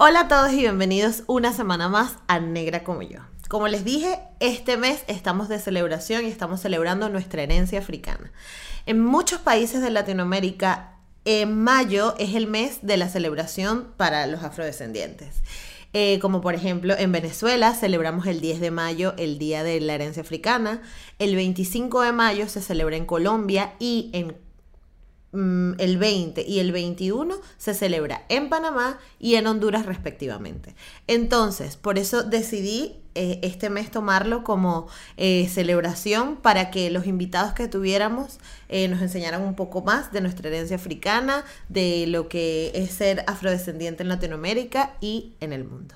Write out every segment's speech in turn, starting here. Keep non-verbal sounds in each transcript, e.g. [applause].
Hola a todos y bienvenidos una semana más a Negra como yo. Como les dije, este mes estamos de celebración y estamos celebrando nuestra herencia africana. En muchos países de Latinoamérica, en mayo es el mes de la celebración para los afrodescendientes. Eh, como por ejemplo en Venezuela celebramos el 10 de mayo el Día de la Herencia Africana, el 25 de mayo se celebra en Colombia y en el 20 y el 21 se celebra en Panamá y en Honduras respectivamente. Entonces, por eso decidí eh, este mes tomarlo como eh, celebración para que los invitados que tuviéramos eh, nos enseñaran un poco más de nuestra herencia africana, de lo que es ser afrodescendiente en Latinoamérica y en el mundo.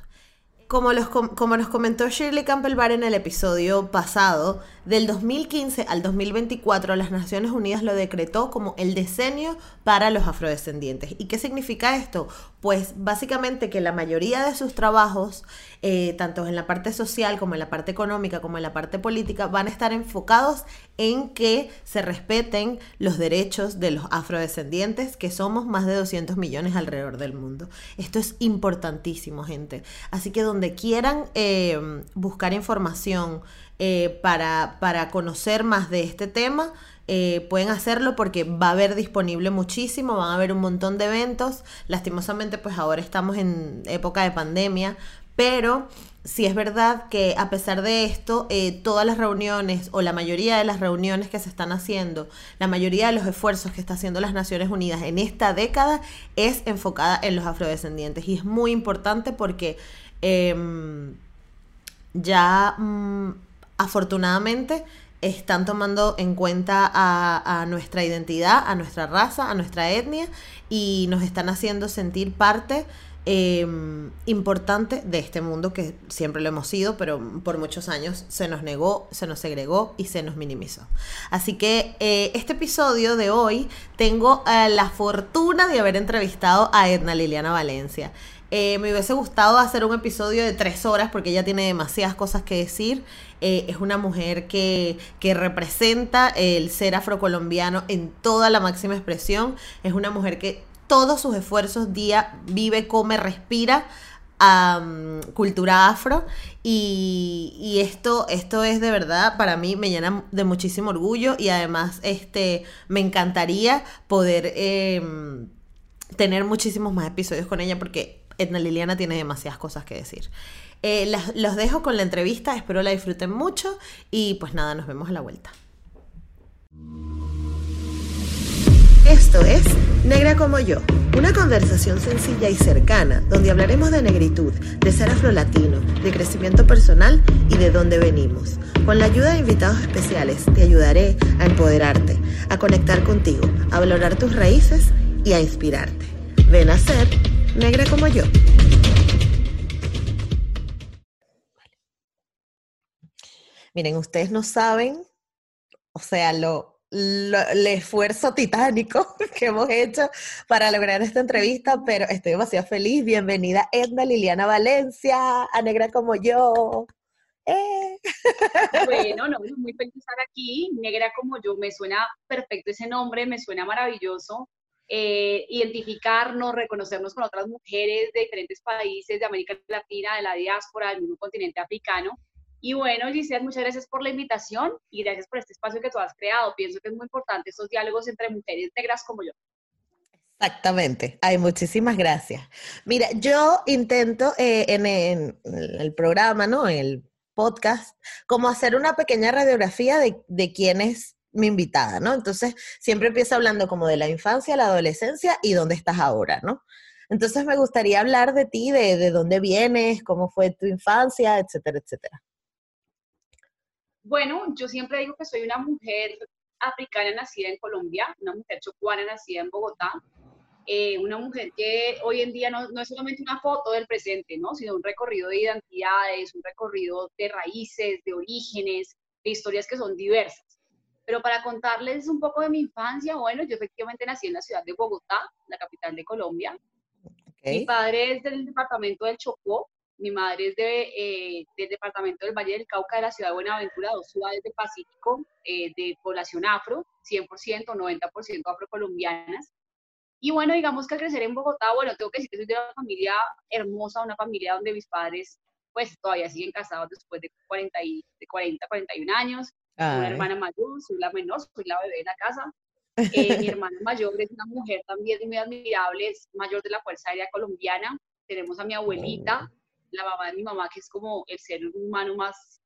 Como, los, como nos comentó Shirley Campbell Barr en el episodio pasado, del 2015 al 2024 las Naciones Unidas lo decretó como el decenio para los afrodescendientes. ¿Y qué significa esto? Pues básicamente que la mayoría de sus trabajos, eh, tanto en la parte social como en la parte económica como en la parte política, van a estar enfocados en que se respeten los derechos de los afrodescendientes, que somos más de 200 millones alrededor del mundo. Esto es importantísimo, gente. Así que donde quieran eh, buscar información, eh, para, para, conocer más de este tema, eh, pueden hacerlo porque va a haber disponible muchísimo, van a haber un montón de eventos. Lastimosamente, pues ahora estamos en época de pandemia, pero sí es verdad que a pesar de esto, eh, todas las reuniones o la mayoría de las reuniones que se están haciendo, la mayoría de los esfuerzos que está haciendo las Naciones Unidas en esta década es enfocada en los afrodescendientes y es muy importante porque em, ya... Mm, afortunadamente están tomando en cuenta a, nuestra identidad, a nuestra raza, a nuestra etnia y nos están haciendo sentir parte em, importante de este mundo que siempre lo hemos sido, pero por muchos años se nos negó, se nos segregó y se nos minimizó. Así que eh, este episodio de hoy tengo eh, la fortuna de haber entrevistado a Edna Liliana Valencia. Eh, me hubiese gustado hacer un episodio de tres horas porque ella tiene demasiadas cosas que decir. Eh, es una mujer que, representa el ser afrocolombiano en toda la máxima expresión. Es una mujer que todos sus esfuerzos día vive, come, respira cultura afro y, esto, esto es de verdad para mí me llena de muchísimo orgullo y además este, me encantaría poder em, tener muchísimos más episodios con ella porque Edna Liliana tiene demasiadas cosas que decir. Eh, los dejo con la entrevista, espero la disfruten mucho y pues nada, nos vemos a la vuelta. Esto es Negra como yo, una conversación sencilla y cercana donde hablaremos de negritud, de ser afrolatino, de crecimiento personal y de dónde venimos. Con la ayuda de invitados especiales te ayudaré a empoderarte, a conectar contigo, a valorar tus raíces y a inspirarte. Ven a ser negra como yo. Miren, ustedes no saben, o sea, lo, el esfuerzo titánico [laughs] que hemos hecho para lograr esta entrevista, pero estoy demasiado feliz. Bienvenida Edna Liliana Valencia, a Negra como yo. Eh. [laughs] Bueno, no, muy feliz de estar aquí. Negra como yo, me suena perfecto ese nombre, me suena maravilloso. Eh, identificarnos, reconocernos con otras mujeres de diferentes países de América Latina, de la diáspora, del mismo continente africano. Y bueno, Giselle, muchas gracias por la invitación y gracias por este espacio que tú has creado. Pienso que es muy importante estos diálogos entre mujeres negras como yo. Exactamente. Ay, muchísimas gracias. Mira, yo intento eh, en, el programa, ¿no? En el podcast, como hacer una pequeña radiografía de, de quién es mi invitada, ¿no? Entonces, siempre empiezo hablando como de la infancia, la adolescencia y dónde estás ahora, ¿no? Entonces, me gustaría hablar de ti, de, de dónde vienes, cómo fue tu infancia, etcétera, etcétera. Bueno, yo siempre digo que soy una mujer africana nacida en Colombia, una mujer chocuana nacida en Bogotá, eh, una mujer que hoy en día no, no, es solamente una foto del presente, ¿no? sino un recorrido de identidades, un recorrido de raíces, de orígenes, de historias que son diversas. Pero para contarles un poco de mi infancia, bueno, yo efectivamente nací en la ciudad de Bogotá, la capital de Colombia. Mi padre es del departamento del Chocó, mi madre es de, eh, del departamento del Valle del Cauca, de la ciudad de Buenaventura, dos ciudades del Pacífico, eh, de población afro, 100%, 90% afrocolombianas. Y bueno, digamos que al crecer en Bogotá, bueno, tengo que decir que soy de una familia hermosa, una familia donde mis padres pues todavía siguen casados después de 40, y, de 40 41 años. Una hermana mayor, soy la menor, soy la bebé de la casa. Eh, mi hermana [laughs] mayor es una mujer también muy admirable, es mayor de la Fuerza Aérea Colombiana. Tenemos a mi abuelita, oh. la mamá de mi mamá, que es como el ser humano más,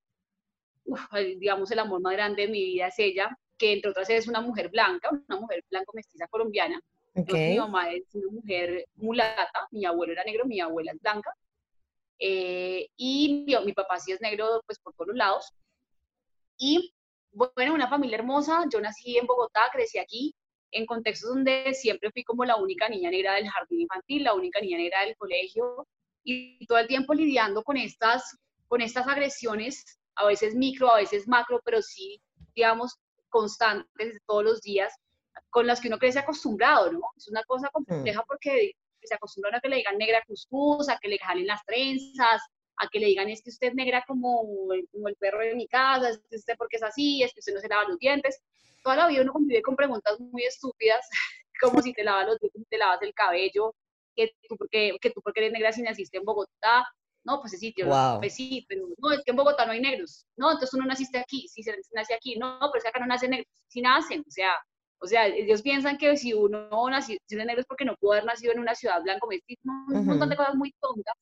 digamos, el amor más grande de mi vida es ella, que entre otras es una mujer blanca, una mujer blanco mestiza colombiana mi mamá es una mujer mulata, mi abuelo era negro, mi abuela es blanca. Eh, y mi, mi, papá sí es negro, pues por todos lados. Y bueno, una familia hermosa. Yo nací en Bogotá, crecí aquí, en contextos donde siempre fui como la única niña negra del jardín infantil, la única niña negra del colegio, y todo el tiempo lidiando con estas, con estas agresiones, a veces micro, a veces macro, pero sí, digamos, constantes todos los días, con las que uno crece acostumbrado, ¿no? Es una cosa compleja porque se acostumbran a que le digan negra cuscús, a que le jalen las trenzas, a que le digan es que usted es negra como, como el perro de mi casa, es que usted porque es así, es que usted no se lava los dientes. Toda la vida uno convive con preguntas muy estúpidas, [laughs] como si te lavas los dientes, si te lavas el cabello, que tú, porque, que tú porque eres negra si naciste en Bogotá. No, pues sí, tío, pues sí, pero no, es que en Bogotá no hay negros. No, entonces tú no naciste aquí, si se nace aquí. No, pero es que acá no nacen negros. Si nacen, o sea, o sea, ellos piensan que si uno nació si negro es porque no pudo haber nacido en una ciudad blanco un montón de cosas muy tontas,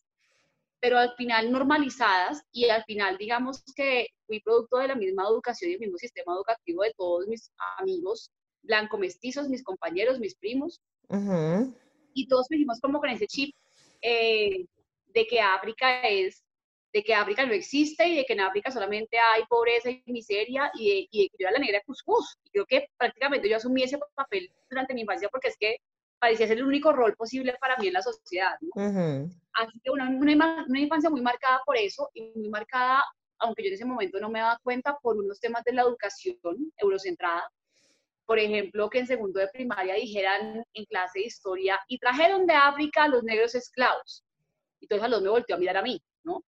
pero al final normalizadas y al final digamos que fui producto de la misma educación y el mismo sistema educativo de todos mis amigos blanco mestizos, mis compañeros, mis primos. Y todos vivimos como con ese chip eh, de que África es de que África no existe y de que en África solamente hay pobreza y miseria y de, y de que yo era la negra cuscús. Y creo que prácticamente yo asumí ese papel durante mi infancia porque es que parecía ser el único rol posible para mí en la sociedad. Así que una, una, una, infancia muy marcada por eso y muy marcada, aunque yo en ese momento no me daba cuenta, por unos temas de la educación eurocentrada. Por ejemplo, que en segundo de primaria dijeran en clase de historia, y trajeron de África a los negros esclavos. Y entonces a los me volteó a mirar a mí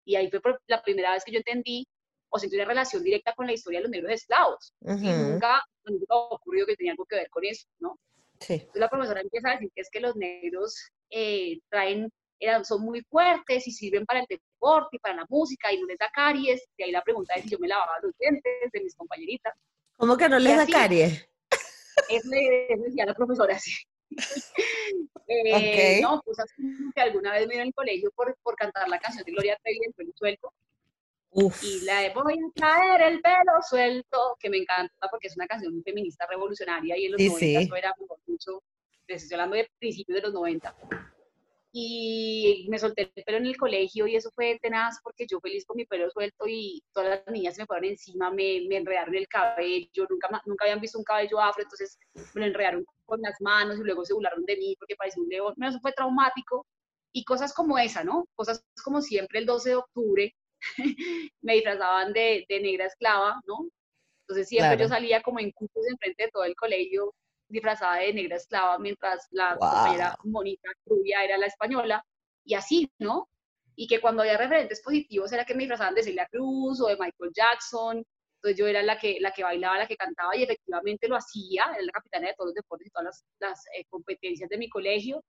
y ahí fue la primera vez que yo entendí o sentí una relación directa con la historia de los negros esclavos. Y nunca, nunca ocurrió que tenía algo que ver con eso, ¿no? Sí. La profesora empieza a decir que es que los negros eh, traen, eran, son muy fuertes y sirven para el deporte y para la música y no les da caries. De ahí la pregunta es si yo me lavaba los dientes de mis compañeritas. ¿Cómo que no les da caries? Eso, decía la profesora, sí. [laughs] eh, No, cosas que alguna vez me dio en el colegio por, por cantar la canción de Gloria Trevi, El pelo suelto. Y la de Voy a traer el pelo suelto, que me encanta porque es una canción feminista revolucionaria y en los sí, 90 eso era mucho, estoy hablando de principios de los 90 y me solté el pelo en el colegio y eso fue tenaz porque yo feliz con mi pelo suelto y todas las niñas se me fueron encima, me, me enredaron el cabello, nunca, nunca habían visto un cabello afro, entonces me lo enredaron con las manos y luego se burlaron de mí porque parecía un león, eso fue traumático y cosas como esa, ¿no? Cosas como siempre el 12 de octubre [laughs] me disfrazaban de, de, negra esclava, ¿no? Entonces siempre yo salía como en cupos enfrente de todo el colegio disfrazada de negra esclava, mientras la compañera Mónica Rubia era la española, y así, ¿no? Y que cuando había referentes positivos era que me disfrazaban de Celia Cruz o de Michael Jackson, entonces yo era la que, la que bailaba, la que cantaba y efectivamente lo hacía, era la capitana de todos los deportes y todas las, las eh, competencias de mi colegio.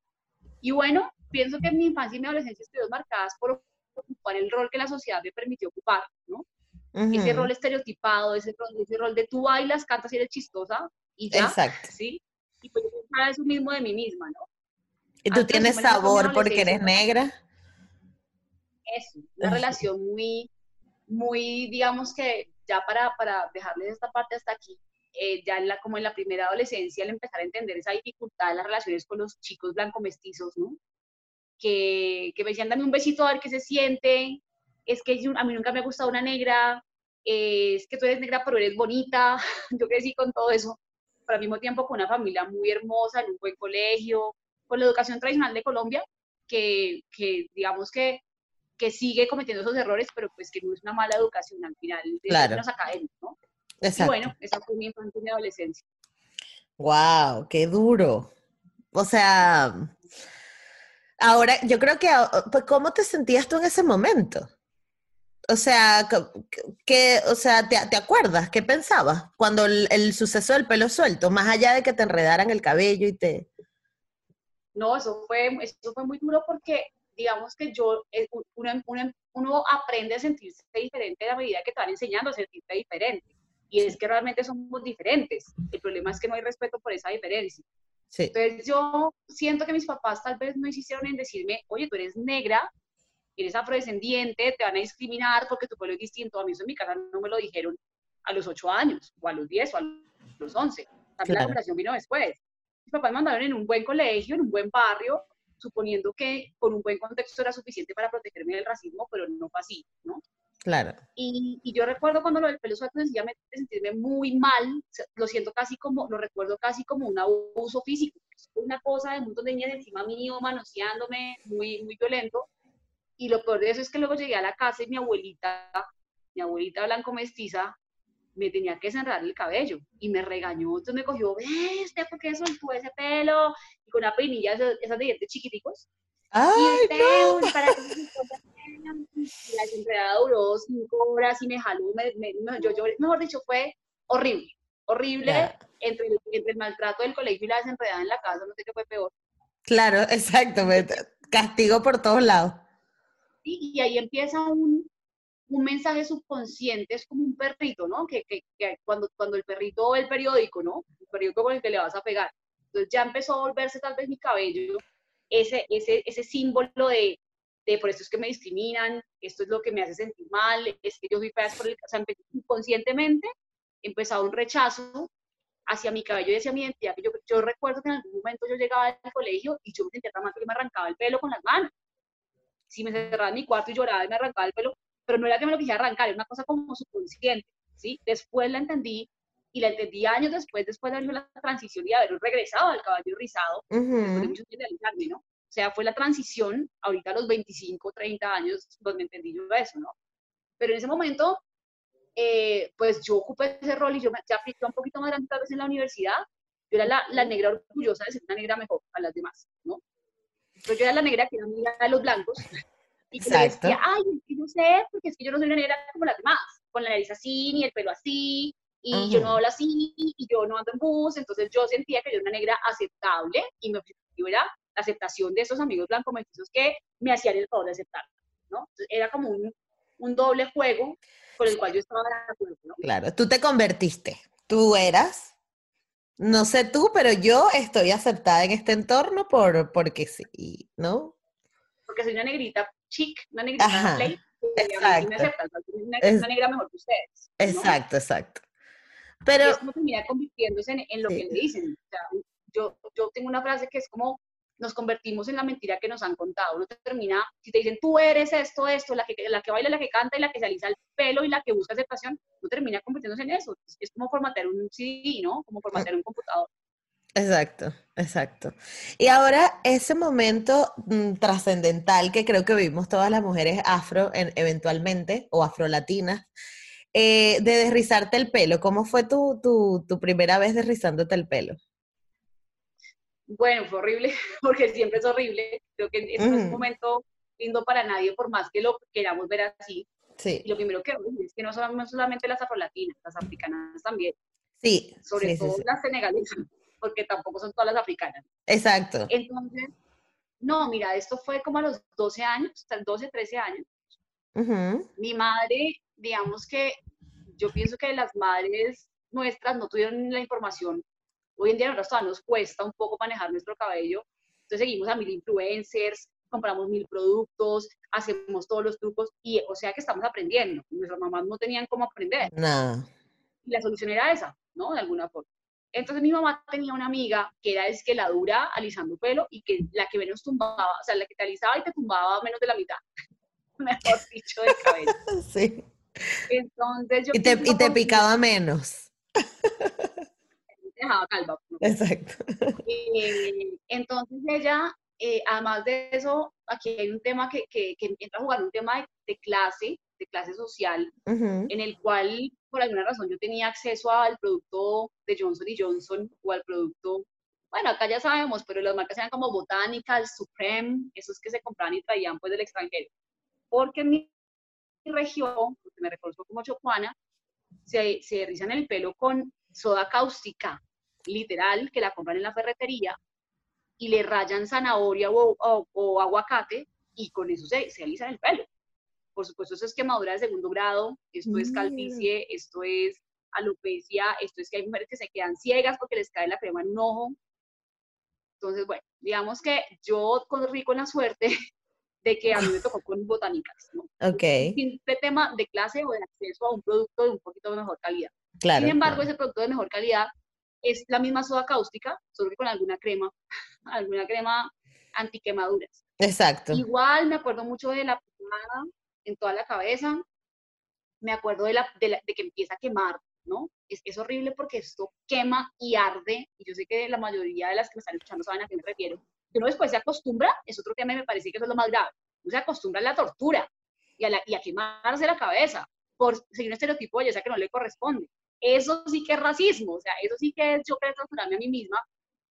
Y bueno, pienso que mi infancia y mi adolescencia estuvieron marcadas por ocupar el rol que la sociedad me permitió ocupar, ¿no? Ese rol estereotipado, ese rol, ese rol de tú bailas, cantas y eres chistosa, y ya, Exacto. ¿sí? Y pues yo pensaba eso mismo de mí misma, ¿no? ¿Y tú tienes sabor porque eres negra? Eso, una relación muy, muy, digamos que ya para, para dejarles esta parte hasta aquí, eh, ya en la, como en la primera adolescencia, al empezar a entender esa dificultad de las relaciones con los chicos blanco mestizos, ¿no? Que, que me decían, dame un besito a ver qué se siente, es que a mí nunca me ha gustado una negra, es que tú eres negra pero eres bonita, [laughs] yo crecí con todo eso, pero al mismo tiempo con una familia muy hermosa, en un buen colegio, con la educación tradicional de Colombia, que, que digamos que, que sigue cometiendo esos errores, pero pues que no es una mala educación al final, claro. los académicos, ¿no? Exacto. Y bueno, esa fue mi infancia y mi adolescencia. ¡Wow! ¡Qué duro! O sea, ahora yo creo que, pues, ¿cómo te sentías tú en ese momento? O sea, que, o sea, ¿te, ¿te, acuerdas? ¿Qué pensabas cuando el, suceso del pelo suelto, más allá de que te enredaran el cabello y te... No, eso fue, eso fue muy duro porque, digamos que yo, eh, uno, uno, aprende a sentirse diferente a medida que te van enseñando a sentirte diferente. Y es que realmente somos diferentes. El problema es que no hay respeto por esa diferencia. Sí. Entonces yo siento que mis papás tal vez no hicieron en decirme, oye, tú eres negra, eres afrodescendiente, te van a discriminar porque tu pueblo es distinto. A mí eso en mi casa no me lo dijeron a los 8 años, o a los 10, o a los 11. También la educación vino después. Mis papás me mandaron en un buen colegio, en un buen barrio, suponiendo que con un buen contexto era suficiente para protegerme del racismo, pero no fue así, ¿no? Claro. Y, y yo recuerdo cuando lo del pelo suelto, sencillamente sentirme muy mal, lo siento casi como, lo recuerdo casi como un abuso físico, una cosa de un montón de niñas encima mío, manoseándome, muy, muy violento, y lo peor de eso es que luego llegué a la casa y mi abuelita, mi abuelita blanco mestiza, me tenía que cerrar el cabello y me regañó, entonces me cogió, ¿viste por qué soltó ese pelo? Y con una peinilla, esas de dientes chiquiticos. ¡Ay, no! para que [laughs] la enredada duró cinco horas y me jaló, me, yo, yo, mejor dicho, fue horrible, horrible entre, el, entre el maltrato del colegio y la desenredada en la casa, no sé qué fue peor. Claro, exacto, castigo por todos lados. Y ahí empieza un, un mensaje subconsciente, es como un perrito, ¿no? Que, que, cuando, cuando el perrito ve el periódico, ¿no? El periódico con el que le vas a pegar. Entonces ya empezó a volverse tal vez mi cabello, ese, ese, ese símbolo de, de por esto es que me discriminan, esto es lo que me hace sentir mal, es que yo soy fea por el... O sea, inconscientemente empezaba un rechazo hacia mi cabello y hacia mi identidad. Yo, yo recuerdo que en algún momento yo llegaba al colegio y yo me sentía tan mal que me arrancaba el pelo con las manos si me cerraba en mi cuarto y lloraba y me arrancaba el pelo, pero no era que me lo quisiera arrancar, era una cosa como subconsciente, ¿sí? Después la entendí y la entendí años después, después de haber la transición y de haber regresado al caballo rizado, después de muchos de alisarme, ¿no? O sea, fue la transición, ahorita a los 25, 30 años, donde entendí yo eso, ¿no? Pero en ese momento, eh, pues yo ocupé ese rol y yo ya apliqué un poquito más grande tal vez en la universidad, yo era la, la, negra orgullosa de ser una negra mejor a las demás, ¿no? Pero yo era la negra que era amiga de los blancos. [laughs] Y que decía, ay, es que no sé, porque es que yo no soy una negra como las demás, con la nariz así, ni el pelo así, y yo no hablo así, y yo no ando en bus, entonces yo sentía que yo era una negra aceptable, y mi objetivo era la aceptación de esos amigos blancos mestizos que me hacían el favor de aceptar, ¿no? Entonces, era como un, un doble juego con el cual yo estaba de acuerdo, ¿no? Claro, tú te convertiste, tú eras no sé tú, pero yo estoy aceptada en este entorno por, porque sí, ¿no? Porque soy una negrita chic, una negrita play, exacto. me aceptan, una, una, negra mejor que ustedes. Exacto, exacto. Pero... Y es como termina convirtiéndose en, en lo que le dicen. O sea, yo, yo tengo una frase que es como, nos convertimos en la mentira que nos han contado. Uno termina, si te dicen, tú eres esto, esto, la que, la que baila, la que canta y la que se alisa el pelo y la que busca aceptación, uno termina convirtiéndose en eso. Es, como formatear un CD, ¿no? Como formatear un computador. Exacto, exacto. Y ahora ese momento mm, trascendental que creo que vivimos todas las mujeres afro eventualmente o afrolatinas, eh, de desrizarte el pelo. ¿Cómo fue tu, tu, tu primera vez desrizándote el pelo? bueno, fue horrible, [laughs] porque siempre es horrible. Creo que es un momento lindo para nadie, por más que lo queramos ver así. Sí. Y lo primero que es que no son solamente las afrolatinas, las africanas también. Sí. Sobre todo las senegalesas, [laughs] porque tampoco son todas las africanas. Exacto. Entonces, no, mira, esto fue como a los 12 años, hasta 12, 13 años. Mi madre, digamos que yo pienso que las madres nuestras no tuvieron la información Hoy en día a nosotros nos cuesta un poco manejar nuestro cabello, entonces seguimos a mil influencers, compramos mil productos, hacemos todos los trucos y o sea que estamos aprendiendo. Nuestras mamás no tenían cómo aprender. No. Y la solución era esa, ¿no? De alguna forma. Entonces mi mamá tenía una amiga que era es que la dura alisando pelo y que la que menos tumbaba, o sea, la que te alisaba y te tumbaba menos de la mitad. [laughs] Mejor dicho, del cabello. [laughs] sí. Entonces yo... Y te, y te picaba menos. [laughs] Dejaba calva. Exacto. Eh, entonces ella, eh, además de eso, aquí hay un tema que, que, que entra a jugar un tema de, clase, de clase social, en el cual por alguna razón yo tenía acceso al producto de Johnson y Johnson o al producto, bueno, acá ya sabemos, pero las marcas eran como Botanical, Supreme, esos que se compraban y traían pues del extranjero. Porque mi región, porque me reconozco como chocuana, se, se rizan el pelo con soda cáustica, literal, que la compran en la ferretería y le rayan zanahoria o, aguacate y con eso se, se alisan el pelo. Por supuesto, eso es quemadura de segundo grado, esto es calvicie, esto es alopecia, esto es que hay mujeres que se quedan ciegas porque les cae la crema en un ojo. Entonces, bueno, digamos que yo corrí con la suerte de que a mí me [laughs] tocó con botánicas, ¿no? Ok. Sin tema de clase o de acceso a un producto de un poquito de mejor calidad. Claro. Sin embargo, ese producto de mejor calidad es la misma soda cáustica, solo que con alguna crema, [laughs] alguna crema antiquemaduras. Exacto. Igual me acuerdo mucho de la pomada en toda la cabeza, me acuerdo de, la, de, que empieza a quemar, ¿no? Es, es, horrible porque esto quema y arde, y yo sé que la mayoría de las que me están escuchando saben a qué me refiero. Que uno después se acostumbra, es otro tema y me parece que eso es lo más grave. Uno se acostumbra a la tortura y a, la, y a quemarse la cabeza por seguir un estereotipo de belleza que no le corresponde eso sí que es racismo, o sea, eso sí que es yo querer transformarme a mí misma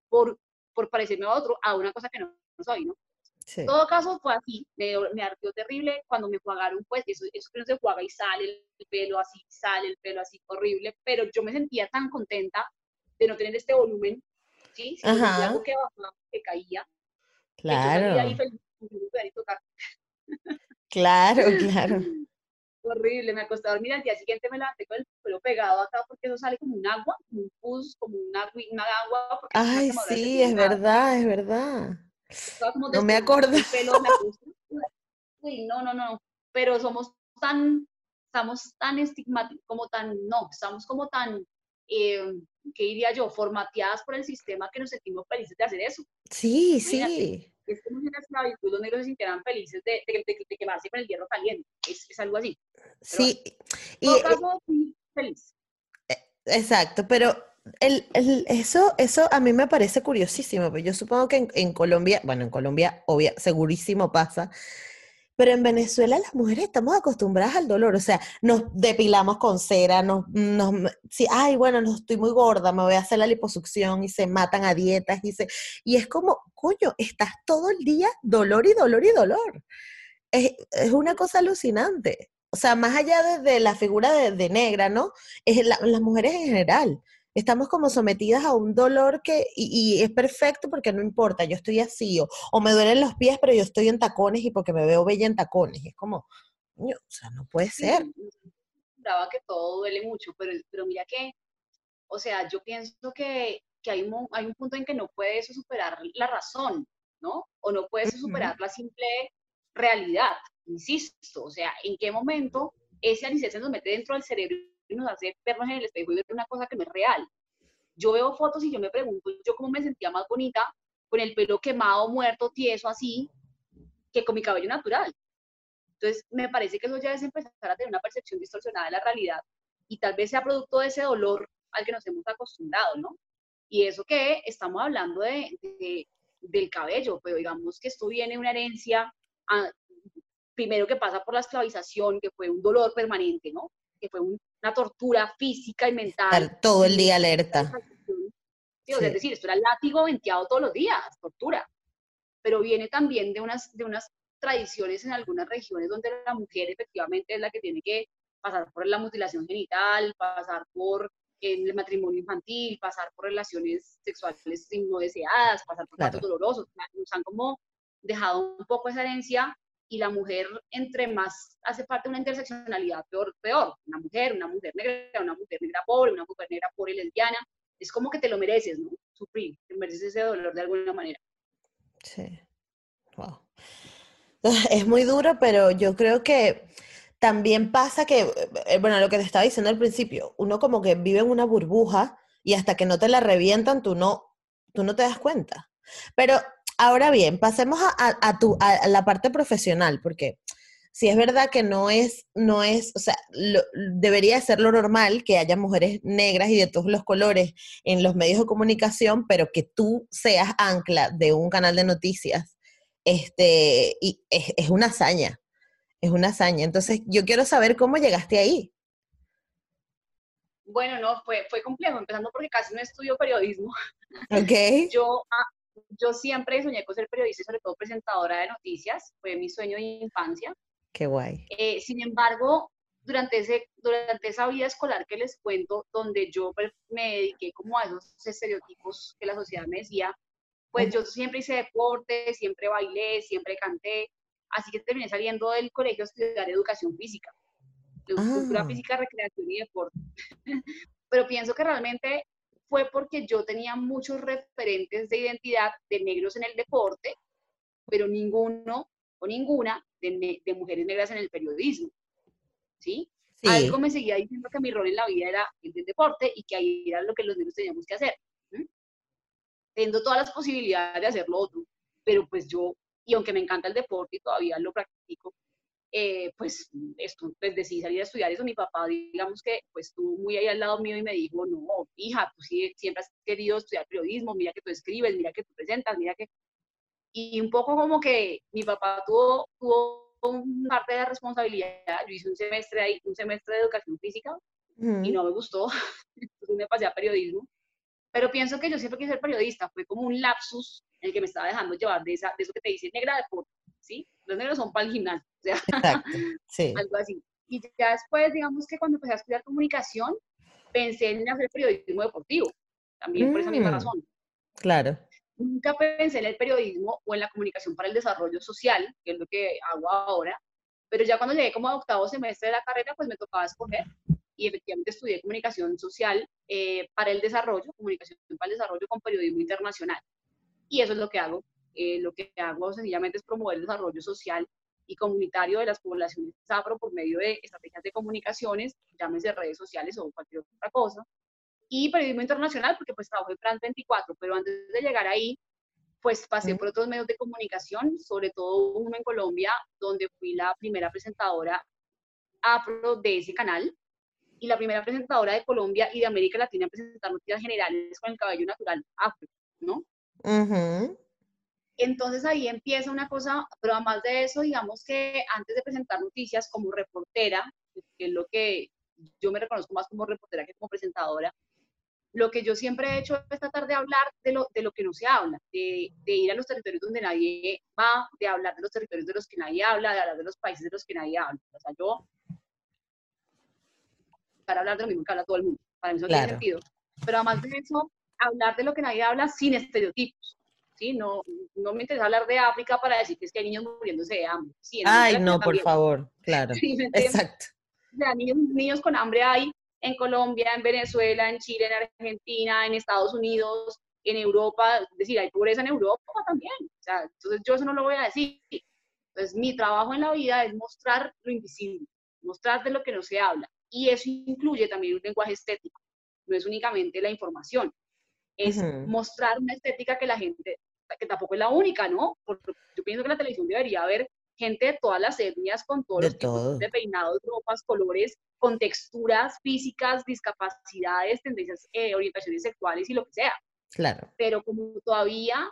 por, por parecerme a otro, a una cosa que no, soy, ¿no? En todo caso fue así, me, me ardió terrible cuando me jugaron, pues eso, eso que no se juega y sale el pelo así, sale el pelo así, horrible, pero yo me sentía tan contenta de no tener este volumen, ¿sí? Si Ajá. algo que bajaba, que caía. Claro. Ahí feliz, claro, [laughs] claro horrible, me acosté a dormir, al día siguiente me levanté con el pelo pegado acá porque eso sale como un agua, como un pus, como una, una agua. Ay, sí, es verdad, es verdad. No me acuerdo. Uy, no, no, no, pero somos tan, estamos tan estigmáticos, como tan, no, estamos como tan, eh, ¿qué diría yo? Formateadas por el sistema que nos sentimos felices de hacer eso. Sí, sí es como si en la esclavitud los negros se sintieran felices de, de, quemarse con el hierro caliente. Es, es algo así. sí. y, todo caso, sí, feliz. Exacto, pero el, el, eso, eso a mí me parece curiosísimo, porque yo supongo que en, en Colombia, bueno, en Colombia, obvia, segurísimo pasa, pero en Venezuela las mujeres estamos acostumbradas al dolor, o sea, nos depilamos con cera, nos, nos sí, ay, bueno, no estoy muy gorda, me voy a hacer la liposucción y se matan a dietas y se, y es como, coño, estás todo el día dolor y dolor y dolor. Es, es una cosa alucinante. O sea, más allá de, la figura de, negra, ¿no? Es las mujeres en general estamos como sometidas a un dolor que, y, es perfecto porque no importa, yo estoy así, o, o, me duelen los pies, pero yo estoy en tacones y porque me veo bella en tacones. es como, o sea, no puede ser. Brava que todo duele mucho, pero, pero mira que, o sea, yo pienso que, que hay, un, hay un punto en que no puede eso superar la razón, ¿no? O no puede eso superar la simple realidad, insisto, o sea, ¿en qué momento ese anisete se nos mete dentro del cerebro nos hace vernos en el espejo y ver una cosa que no es real. Yo veo fotos y yo me pregunto, yo cómo me sentía más bonita con el pelo quemado, muerto, tieso, así, que con mi cabello natural. Entonces, me parece que eso ya es empezar a tener una percepción distorsionada de la realidad y tal vez sea producto de ese dolor al que nos hemos acostumbrado, ¿no? Y eso que estamos hablando de, del cabello, pero digamos que esto viene de una herencia, ah, primero que pasa por la esclavización, que fue un dolor permanente, ¿no? Que fue un, una tortura física y mental. todo el día alerta. es decir, esto era látigo venteado todos los días, tortura. Pero viene también de unas, de unas tradiciones en algunas regiones donde la mujer efectivamente es la que tiene que pasar por la mutilación genital, pasar por el matrimonio infantil, pasar por relaciones sexuales no deseadas, pasar por claro. dolorosos. Nos han como dejado un poco esa herencia y la mujer, entre más hace parte de una interseccionalidad, peor, peor. Una mujer, una mujer negra, una mujer negra pobre, una mujer negra pobre lesbiana, es como que te lo mereces, ¿no? Sufrir, te mereces ese dolor de alguna manera. Sí. Wow. [laughs] Es muy duro, pero yo creo que también pasa que, eh, bueno, lo que te estaba diciendo al principio, uno como que vive en una burbuja y hasta que no te la revientan, tú no, tú no te das cuenta. Pero Ahora bien, pasemos a, tu, a la parte profesional, porque si es verdad que no es, no es, o sea, debería ser lo normal que haya mujeres negras y de todos los colores en los medios de comunicación, pero que tú seas ancla de un canal de noticias, este, y es, es una hazaña, es una hazaña. Entonces, yo quiero saber cómo llegaste ahí. Bueno, no, fue, fue complejo, empezando porque casi no estudio periodismo. Ok. [laughs] Yo, ah, yo siempre soñé con ser periodista y sobre todo presentadora de noticias, fue mi sueño de infancia. Qué guay. Eh, sin embargo, durante, ese, durante esa vida escolar que les cuento, donde yo pues, me dediqué como a esos estereotipos que la sociedad me decía, pues yo siempre hice deporte, siempre bailé, siempre canté, así que terminé saliendo del colegio a estudiar educación física, cultura ah. física, recreación y deporte. [laughs] Pero pienso que realmente fue porque yo tenía muchos referentes de identidad de negros en el deporte, pero ninguno o ninguna de, mujeres negras en el periodismo. ¿sí? Algo me seguía diciendo que mi rol en la vida era el del deporte y que ahí era lo que los negros teníamos que hacer. Teniendo todas las posibilidades de hacerlo otro, pero pues yo, y aunque me encanta el deporte y todavía lo practico, eh, pues, esto, pues decidí salir a estudiar eso. Mi papá, digamos que, pues estuvo muy ahí al lado mío y me dijo, no, hija, tú siempre has querido estudiar periodismo, mira que tú escribes, mira que tú presentas, mira que... Y un poco como que mi papá tuvo, tuvo parte de responsabilidad. Yo hice un semestre ahí, un semestre de educación física y no me gustó. [laughs] Entonces me pasé a periodismo. Pero pienso que yo siempre quise ser periodista. Fue como un lapsus en el que me estaba dejando llevar de, esa, de eso que te dice negra de deporte, ¿sí? Los negros son para el gimnasio, o sea, sí. [laughs] algo así. Y ya después, digamos que cuando empecé a estudiar comunicación, pensé en hacer periodismo deportivo, también por esa misma mm. razón. Claro. Nunca pensé en el periodismo o en la comunicación para el desarrollo social, que es lo que hago ahora, pero ya cuando llegué como a octavo semestre de la carrera, pues me tocaba escoger y efectivamente estudié comunicación social eh, para el desarrollo, comunicación para el desarrollo con periodismo internacional. Y eso es lo que hago. Eh, lo que hago sencillamente es promover el desarrollo social y comunitario de las poblaciones afro por medio de estrategias de comunicaciones, llámese redes sociales o cualquier otra cosa, y periodismo internacional, porque pues trabajo en France 24, pero antes de llegar ahí, pues pasé por otros medios de comunicación, sobre todo uno en Colombia, donde fui la primera presentadora afro de ese canal, y la primera presentadora de Colombia y de América Latina en presentar noticias generales con el cabello natural afro, ¿no? Entonces ahí empieza una cosa, pero además de eso, digamos que antes de presentar noticias como reportera, que es lo que yo me reconozco más como reportera que como presentadora, lo que yo siempre he hecho es tratar de hablar de lo, de lo que no se habla, de, de, ir a los territorios donde nadie va, de hablar de los territorios de los que nadie habla, de hablar de los países de los que nadie habla. O sea, yo, para hablar de lo mismo que habla todo el mundo, para mí eso tiene sentido. Pero además de eso, hablar de lo que nadie habla sin estereotipos. ¿Sí? No, no me interesa hablar de África para decir que es que hay niños muriéndose de hambre. Ay, no, por favor, claro. [laughs] Exacto. O sea, niños, niños con hambre hay en Colombia, en Venezuela, en Chile, en Argentina, en Estados Unidos, en Europa, es decir, hay pobreza en Europa también. O sea, entonces yo eso no lo voy a decir. Entonces mi trabajo en la vida es mostrar lo invisible, mostrar de lo que no se habla. Y eso incluye también un lenguaje estético, no es únicamente la información, es mostrar una estética que la gente, que tampoco es la única, ¿no? Porque yo pienso que la televisión debería haber gente de todas las etnias, con todos los tipos de peinados, ropas, colores, con texturas físicas, discapacidades, tendencias, eh, orientaciones sexuales y lo que sea. Claro. Pero como todavía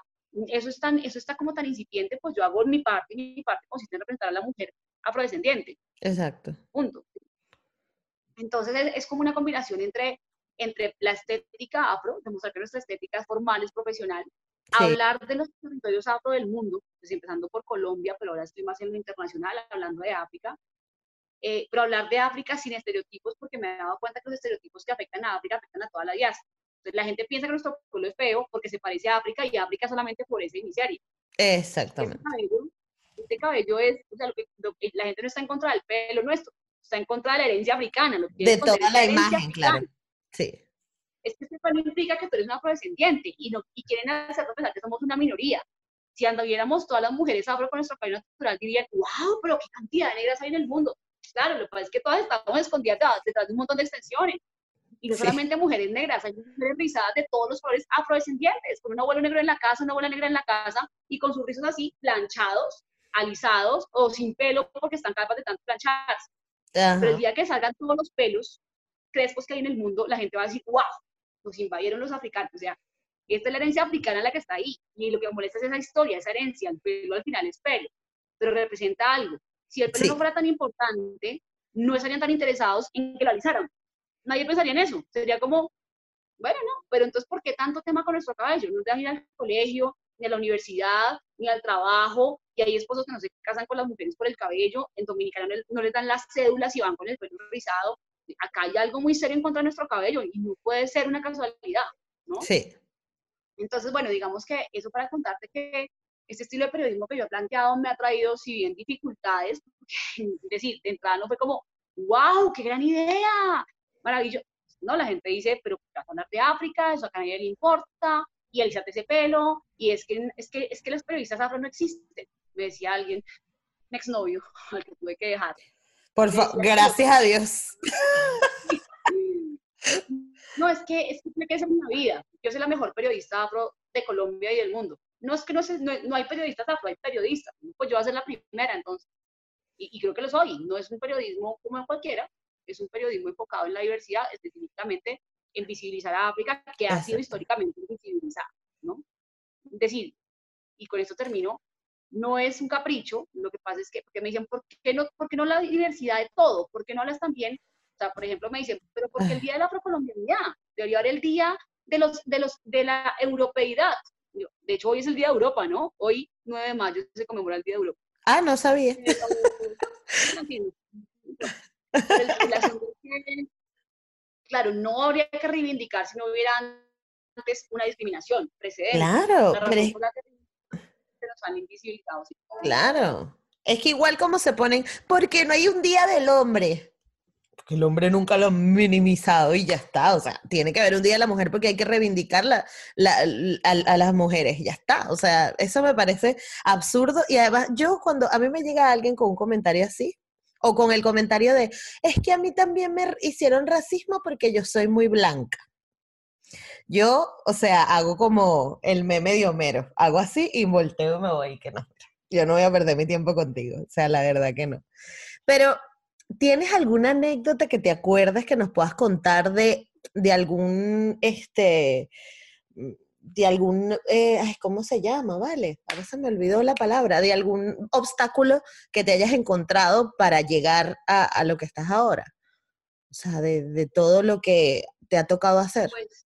eso, es tan, eso está como tan incipiente, pues yo hago mi parte y mi parte consiste en representar a la mujer afrodescendiente. Exacto. Punto. Entonces es, es, como una combinación entre, entre la estética afro, demostrar que nuestra estética es formal, es profesional, hablar de los territorios afro del mundo, pues empezando por Colombia, pero ahora estoy más en lo internacional, hablando de África, eh, pero hablar de África sin estereotipos, porque me he dado cuenta que los estereotipos que afectan a África afectan a toda la diáspora. Entonces la gente piensa que nuestro pueblo es feo porque se parece a África y África solamente por ese iniciario. Exactamente. Este cabello, es, o sea, lo que, la gente no está en contra del pelo nuestro, está en contra de la herencia africana. de toda la imagen, claro. Sí. Es que esto no implica que tú eres una afrodescendiente y, no, y quieren hacernos pensar que somos una minoría. Si anduviéramos todas las mujeres afro con nuestro cabello natural, dirían, wow, pero qué cantidad de negras hay en el mundo. Claro, lo que pasa es que todas estamos escondidas detrás de un montón de extensiones. Y no solamente mujeres negras, hay mujeres rizadas de todos los colores afrodescendientes, con un abuelo negro en la casa, una abuela negra en la casa, y con sus rizos así planchados, alisados o sin pelo porque están capaces de tanto plancharse. Pero el día que salgan todos los pelos crespos que hay en el mundo, la gente va a decir, wow, nos invadieron los africanos. O sea, esta es la herencia africana la que está ahí. Y lo que me molesta es esa historia, esa herencia. El pelo al final es pelo, pero representa algo. Si el pelo no fuera tan importante, no estarían tan interesados en que lo alisaran. Nadie pensaría en eso. Sería como, bueno, no, pero entonces, ¿por qué tanto tema con nuestro cabello? No te ir al colegio, ni a la universidad, ni al trabajo, y hay esposos que no se casan con las mujeres por el cabello, en Dominicana no, les dan las cédulas y van con el pelo rizado. Acá hay algo muy serio en contra de nuestro cabello y no puede ser una casualidad, ¿no? Sí. Entonces, bueno, digamos que eso para contarte que este estilo de periodismo que yo he planteado me ha traído, si bien dificultades, [laughs] es decir, de entrada no fue como, wow, qué gran idea, maravilloso. No, la gente dice, pero vas a hablar de África, eso a nadie le importa, y alisate ese pelo, y es que, es que, es que los periodistas afro no existen, me decía alguien, un exnovio, [laughs] al que tuve que dejar. Por favor, gracias a Dios. No, es que, es que tiene que ser una vida. Yo soy la mejor periodista afro de Colombia y del mundo. No es que no, no, hay periodistas afro, hay periodistas. Pues yo voy a ser la primera, entonces. Y, y, creo que lo soy. No es un periodismo como en cualquiera, es un periodismo enfocado en la diversidad, específicamente en visibilizar a África, que ha sido históricamente invisibilizada, ¿no? Es decir, y con esto termino, no es un capricho, lo que pasa es que, porque me dicen, ¿por qué no, por qué no la diversidad de todo? ¿Por qué no hablas también? O sea, por ejemplo, me dicen, pero ¿por qué el Día de la Afrocolombianidad? Debería haber el Día de, los, de, los, de la Europeidad. De hecho, hoy es el Día de Europa, ¿no? Hoy, 9 de mayo, se conmemora el Día de Europa. Ah, no sabía. [laughs] claro, no habría que reivindicar si no hubiera antes una discriminación precedente. Claro, Claro. Es que igual como se ponen, porque no hay un día del hombre. Porque el hombre nunca lo ha minimizado y ya está. O sea, tiene que haber un día de la mujer porque hay que reivindicar la, a, las mujeres. Ya está. O sea, eso me parece absurdo. Y además, yo cuando a mí me llega alguien con un comentario así, o con el comentario de, es que a mí también me hicieron racismo porque yo soy muy blanca. Yo, o sea, hago como el meme de Homero, hago así y volteo y me voy, que no, yo no voy a perder mi tiempo contigo, o sea, la verdad que no. Pero, ¿tienes alguna anécdota que te acuerdes que nos puedas contar de, de algún, este, de algún, eh, ¿cómo se llama? Vale, a veces me olvidó la palabra, de algún obstáculo que te hayas encontrado para llegar a, lo que estás ahora. O sea, de, todo lo que te ha tocado hacer. Pues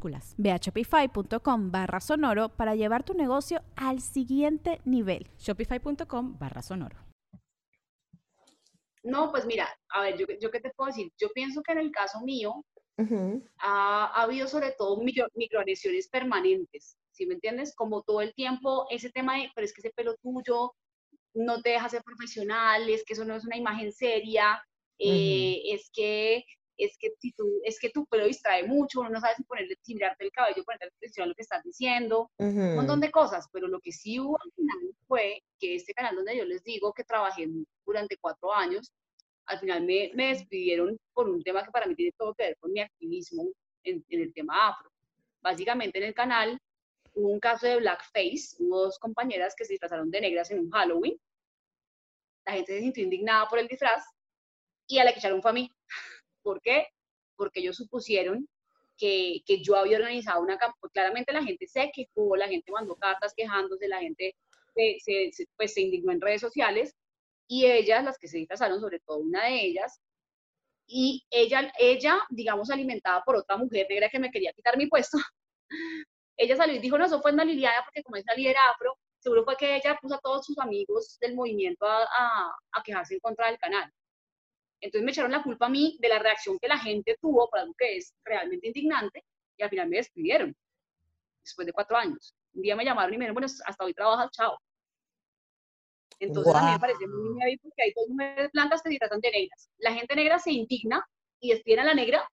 Ve a shopify.com barra sonoro para llevar tu negocio al siguiente nivel. Shopify.com barra sonoro. No, pues mira, a ver, yo, qué te puedo decir. Yo pienso que en el caso mío ha, habido sobre todo micro, microagresiones permanentes, ¿sí me entiendes? Como todo el tiempo ese tema de, pero es que ese pelo tuyo no te deja ser profesional, es que eso no es una imagen seria, eh, es que es que si tú, es que tu pelo distrae mucho, uno no sabe si ponerle, si mirarte el cabello, ponerle atención a lo que estás diciendo, un montón de cosas, pero lo que sí hubo al final fue que este canal donde yo les digo que trabajé durante cuatro años, al final me, me despidieron por un tema que para mí tiene todo que ver con mi activismo en, en el tema afro. Básicamente en el canal hubo un caso de blackface, hubo dos compañeras que se disfrazaron de negras en un Halloween, la gente se sintió indignada por el disfraz y a la que echaron fue a mí. ¿Por qué? Porque ellos supusieron que, que yo había organizado una campaña. Claramente la gente se quejó, la gente mandó cartas quejándose, la gente se, pues, se indignó en redes sociales y ellas, las que se disfrazaron, sobre todo una de ellas, y ella, ella, digamos, alimentada por otra mujer negra que me quería quitar mi puesto, [laughs] ella salió y dijo, no, eso fue una Liliana, porque como esa líder afro, seguro fue que ella puso a todos sus amigos del movimiento a, a, quejarse en contra del canal. Entonces me echaron la culpa a mí de la reacción que la gente tuvo por algo que es realmente indignante y al final me despidieron después de cuatro años. Un día me llamaron y me dijeron, bueno, hasta hoy trabajas, chao. Entonces a mí me parece muy heavy porque hay dos mujeres blancas que se tratan de negras. La gente negra se indigna y despiden a la negra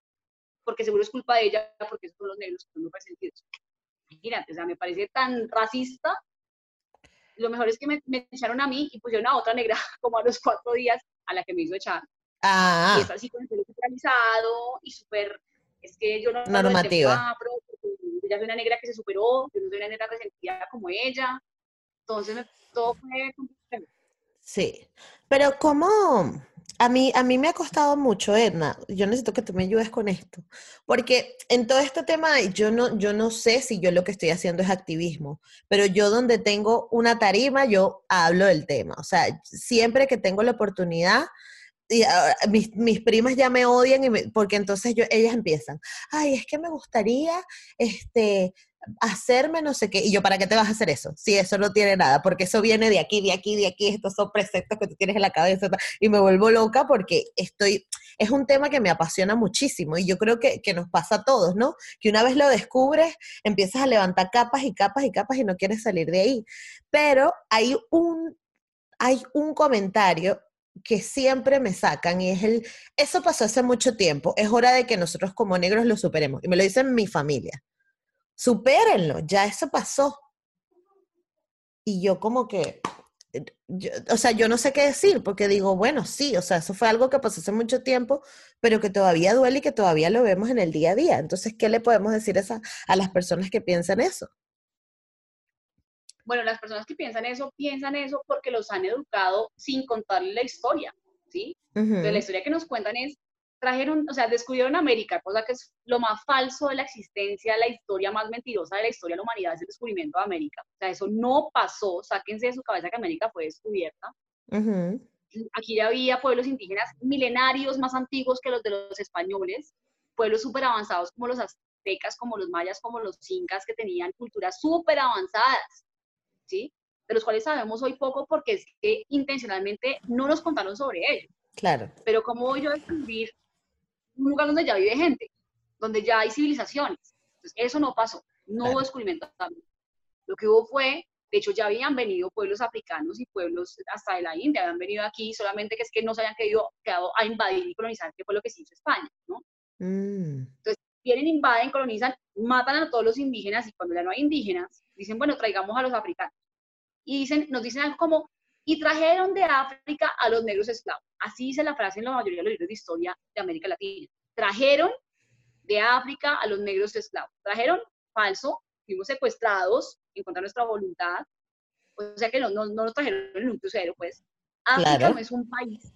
porque seguro es culpa de ella, porque son los negros que no resentidos. Imagínate, o sea, me parece tan racista. Lo mejor es que me, me, echaron a mí y pusieron a otra negra [laughs] como a los cuatro días a la que me hizo echar. Ah. Y es así con el pelo centralizado y súper, es que yo no... Normativa. Pero ella soy una negra que se superó, yo no soy una negra resentida como ella. Entonces, todo fue Sí, pero ¿cómo? A mí, a mí me ha costado mucho, Edna. Yo necesito que tú me ayudes con esto. Porque en todo este tema, yo no, yo no sé si yo lo que estoy haciendo es activismo, pero yo donde tengo una tarima, yo hablo del tema. O sea, siempre que tengo la oportunidad, y, mis, mis, primas ya me odian y porque entonces yo, ellas empiezan, ay, es que me gustaría este, hacerme no sé qué. Y yo, ¿para qué te vas a hacer eso? Si eso no tiene nada, porque eso viene de aquí, de aquí, de aquí, estos son preceptos que tú tienes en la cabeza. Y me vuelvo loca porque estoy, es un tema que me apasiona muchísimo y yo creo que, que nos pasa a todos, ¿no? Que una vez lo descubres, empiezas a levantar capas y capas y capas y no quieres salir de ahí. Pero hay un, hay un comentario que siempre me sacan y es el, eso pasó hace mucho tiempo, es hora de que nosotros como negros lo superemos. Y me lo dicen mi familia supérenlo, ya eso pasó. Y yo como que, o sea, yo no sé qué decir, porque digo, bueno, sí, o sea, eso fue algo que pasó hace mucho tiempo, pero que todavía duele y que todavía lo vemos en el día a día. Entonces, ¿qué le podemos decir a, a las personas que piensan eso? Bueno, las personas que piensan eso, piensan eso porque los han educado sin contarle la historia, ¿sí? Entonces, la historia que nos cuentan es, trajeron, o sea, descubrieron América, cosa que es lo más falso de la existencia, la historia más mentirosa de la historia de la humanidad es el descubrimiento de América. O sea, eso no pasó, sáquense de su cabeza que América fue descubierta. Aquí ya había pueblos indígenas milenarios más antiguos que los de los españoles, pueblos súper avanzados como los aztecas, como los mayas, como los incas, que tenían culturas súper avanzadas, ¿sí? De los cuales sabemos hoy poco porque es que intencionalmente no nos contaron sobre ellos. Claro. Pero ¿cómo voy yo a descubrir un lugar donde ya vive gente, donde ya hay civilizaciones. Entonces, eso no pasó, no hubo descubrimiento también. Lo que hubo fue, de hecho, ya habían venido pueblos africanos y pueblos hasta de la India, habían venido aquí, solamente que es que no se habían quedado, quedado a invadir y colonizar, que fue lo que se hizo España, ¿no? Mm. Entonces, vienen, invaden, colonizan, matan a todos los indígenas y cuando ya no hay indígenas, dicen, bueno, traigamos a los africanos. Y dicen, nos dicen algo como, y trajeron de África a los negros esclavos. Así dice la frase en la mayoría de los libros de historia de América Latina. Trajeron de África a los negros esclavos. Trajeron falso, fuimos secuestrados en contra de nuestra voluntad. O sea que no, no, no nos trajeron en un crucero, pues. África no es un país.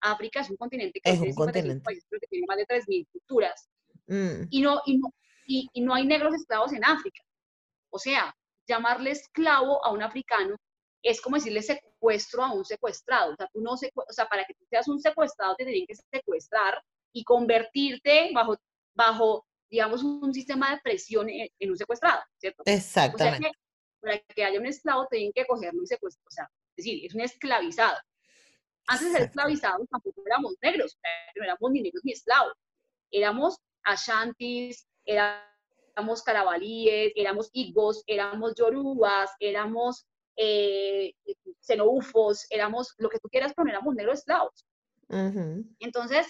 África es un continente que, es un continente. Países, que tiene más de 3.000 culturas. Mm. Y, no, y, no, y, y no hay negros esclavos en África. O sea, llamarle esclavo a un africano es como decirle secuestro a un secuestrado. O sea, tú no o sea, para que tú seas un secuestrado te tienen que secuestrar y convertirte bajo, bajo digamos, un sistema de presión en, un secuestrado, ¿cierto? Exactamente. O sea que para que haya un esclavo tienen que cogerlo y secuestrar, o sea, es decir, es un esclavizado. Antes de ser esclavizados tampoco éramos negros, no éramos ni negros ni esclavos. Éramos ashantis, éramos carabalíes, éramos igbos, éramos yorubas, éramos eh, xenobufos, éramos lo que tú quieras, pero éramos negros esclavos. Entonces,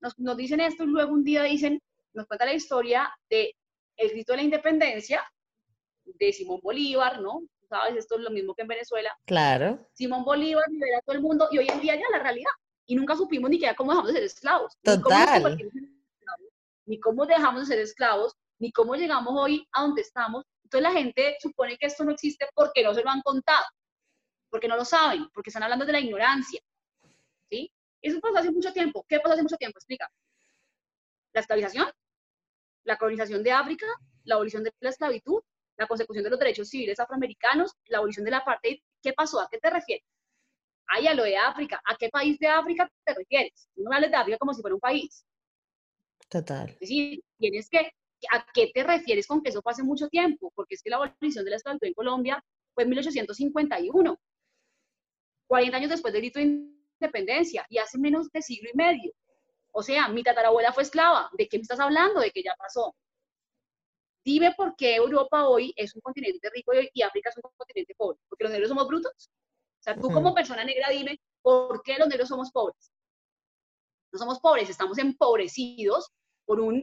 nos, nos, dicen esto y luego un día dicen, nos cuenta la historia de el grito de la independencia de Simón Bolívar, ¿no? ¿Sabes? Esto es lo mismo que en Venezuela. Claro. Simón Bolívar libera a todo el mundo y hoy en día ya la realidad. Y nunca supimos ni cómo dejamos de ser esclavos. Total. ni cómo dejamos de ser esclavos, ni cómo llegamos hoy a donde estamos, entonces la gente supone que esto no existe porque no se lo han contado, porque no lo saben, porque están hablando de la ignorancia. ¿Sí? Eso pasó hace mucho tiempo. ¿Qué pasó hace mucho tiempo? Explica. La esclavización, la colonización de África, la abolición de la esclavitud, la consecución de los derechos civiles afroamericanos, la abolición de la apartheid. ¿Qué pasó? ¿A qué te refieres? Ay, a lo de África. ¿A qué país de África te refieres? No hables de África como si fuera un país. Total. Es decir, tienes que, ¿a qué te refieres con que eso pase mucho tiempo? Porque es que la abolición de la esclavitud en Colombia fue en 1851, 40 años después del grito de independencia, y hace menos de siglo y medio. O sea, mi tatarabuela fue esclava. ¿De qué me estás hablando? De que ya pasó. Dime por qué Europa hoy es un continente rico y África es un continente pobre. ¿Porque los negros somos brutos? O sea, tú como persona negra dime, ¿por qué los negros somos pobres? No somos pobres, estamos empobrecidos por un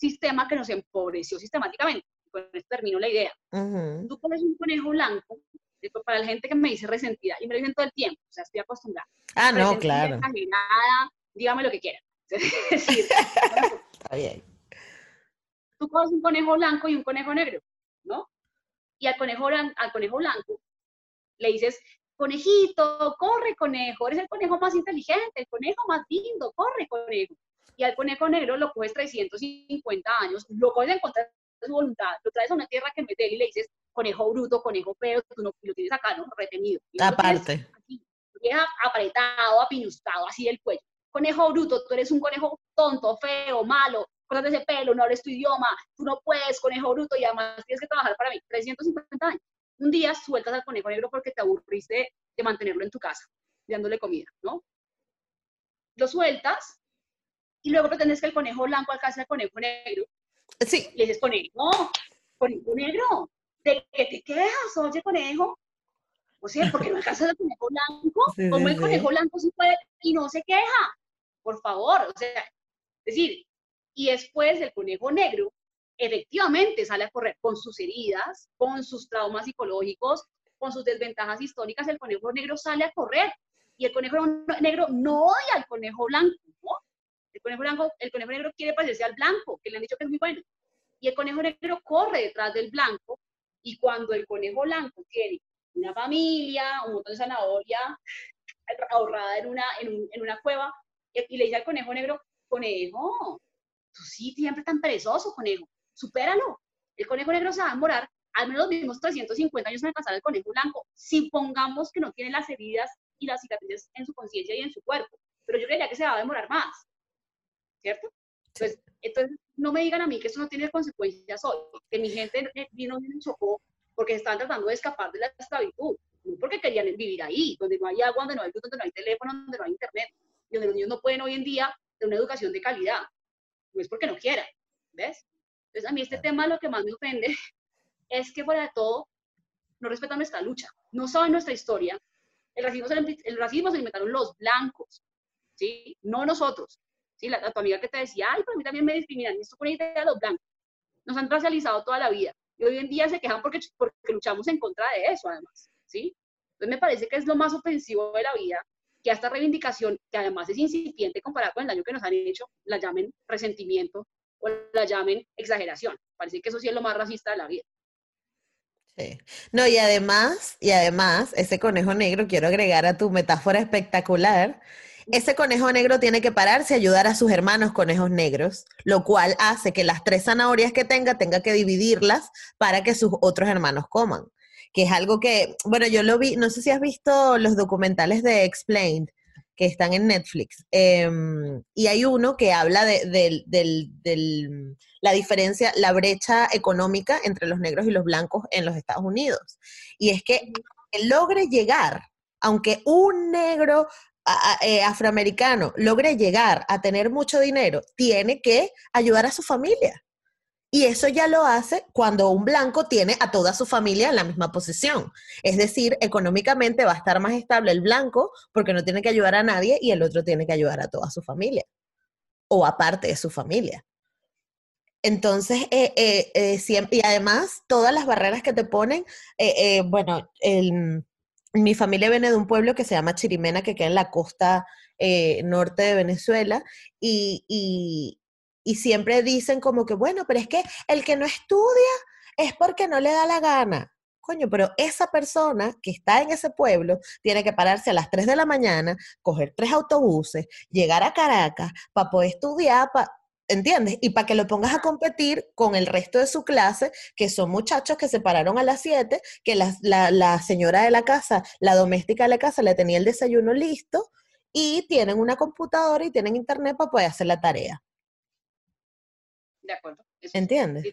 sistema que nos empobreció sistemáticamente. Con esto termino la idea. Tú pones un conejo blanco, para la gente que me dice resentida, y me lo dicen todo el tiempo, o sea, estoy acostumbrada. Ah, no, claro. Exagerada, dígame lo que quiera. [laughs] es decir, [laughs] Está bien tú coges un conejo blanco y un conejo negro, ¿no? Y al conejo, al conejo blanco le dices, conejito, corre conejo, eres el conejo más inteligente, el conejo más lindo, corre conejo. Y al conejo negro lo coges 350 años, lo coges en contra de su voluntad, lo traes a una tierra que mete y le dices, conejo bruto, conejo feo, tú no, lo tienes acá, ¿no? Retenido. Aparte. Lo apretado, apiñustado, así del cuello. Conejo bruto, tú eres un conejo tonto, feo, malo, cosas de ese pelo, no hables tu idioma, tú no puedes, conejo bruto, y además tienes que trabajar para mí. 350 años. Un día sueltas al conejo negro porque te aburriste de mantenerlo en tu casa, dándole comida, ¿no? Lo sueltas y luego pretendes que el conejo blanco alcance al conejo negro. Sí. Le dices, conejo, conejo negro, ¿de qué te quejas, oye, conejo? O sea, porque no alcanzas al conejo blanco, [laughs] como el conejo blanco sí puede y no se queja. Por favor, o sea, es decir, y después el conejo negro efectivamente sale a correr con sus heridas, con sus traumas psicológicos, con sus desventajas históricas, el conejo negro sale a correr y el conejo negro no odia al conejo blanco, ¿no? El conejo, blanco, el conejo negro quiere parecerse al blanco, que le han dicho que es muy bueno. Y el conejo negro corre detrás del blanco y cuando el conejo blanco tiene una familia, un montón de zanahoria ahorrada en una, en una cueva, y le dice al conejo negro, conejo, tú sí, siempre tan perezoso, conejo, supéralo. El conejo negro se va a demorar al menos los mismos 350 años en alcanzar el conejo blanco, si pongamos que no tiene las heridas y las cicatrices en su conciencia y en su cuerpo. Pero yo creería que se va a demorar más, ¿cierto? Entonces, entonces, no me digan a mí que eso no tiene consecuencias hoy, que mi gente vino y me chocó porque estaban tratando de escapar de la esclavitud, no porque querían vivir ahí, donde no hay agua, donde no hay luz, donde no hay teléfono, donde no hay internet, y donde los niños no pueden hoy en día tener una educación de calidad no es porque no quiera, ¿ves? Entonces a mí este tema lo que más me ofende [laughs] es que fuera de todo no respetan nuestra lucha, no saben nuestra historia. El racismo se, el racismo se lo inventaron los blancos, ¿sí? No nosotros. ¿Sí? La, tu amiga que te decía, ay, pero a mí también me discriminan, esto con idea de los blancos. Nos han racializado toda la vida y hoy en día se quejan porque, porque luchamos en contra de eso, además, ¿sí? Entonces me parece que es lo más ofensivo de la vida que a esta reivindicación, que además es incipiente comparado con el daño que nos han hecho, la llamen resentimiento o la llamen exageración. Parece que eso sí es lo más racista de la vida. Sí. No, y además, y además, ese conejo negro, quiero agregar a tu metáfora espectacular, ese conejo negro tiene que pararse y ayudar a sus hermanos conejos negros, lo cual hace que las tres zanahorias que tenga tenga que dividirlas para que sus otros hermanos coman que es algo que, bueno, yo lo vi, no sé si has visto los documentales de Explained, que están en Netflix, em, y hay uno que habla de, la diferencia, la brecha económica entre los negros y los blancos en los Estados Unidos. Y es que logre llegar, aunque un negro eh, afroamericano logre llegar a tener mucho dinero, tiene que ayudar a su familia. Y eso ya lo hace cuando un blanco tiene a toda su familia en la misma posición. Es decir, económicamente va a estar más estable el blanco porque no tiene que ayudar a nadie y el otro tiene que ayudar a toda su familia o aparte de su familia. Entonces, eh, eh, siempre, y además, todas las barreras que te ponen, bueno, mi familia viene de un pueblo que se llama Chirimena, que queda en la costa norte de Venezuela, y, y siempre dicen como que, bueno, pero es que el que no estudia es porque no le da la gana. Coño, pero esa persona que está en ese pueblo tiene que pararse a las 3 de la mañana, coger tres autobuses, llegar a Caracas para poder estudiar. ¿Entiendes? Y para que lo pongas a competir con el resto de su clase, que son muchachos que se pararon a las 7, que la, la, señora de la casa, la doméstica de la casa, le tenía el desayuno listo y tienen una computadora y tienen internet para poder hacer la tarea. De acuerdo. ¿Entiendes?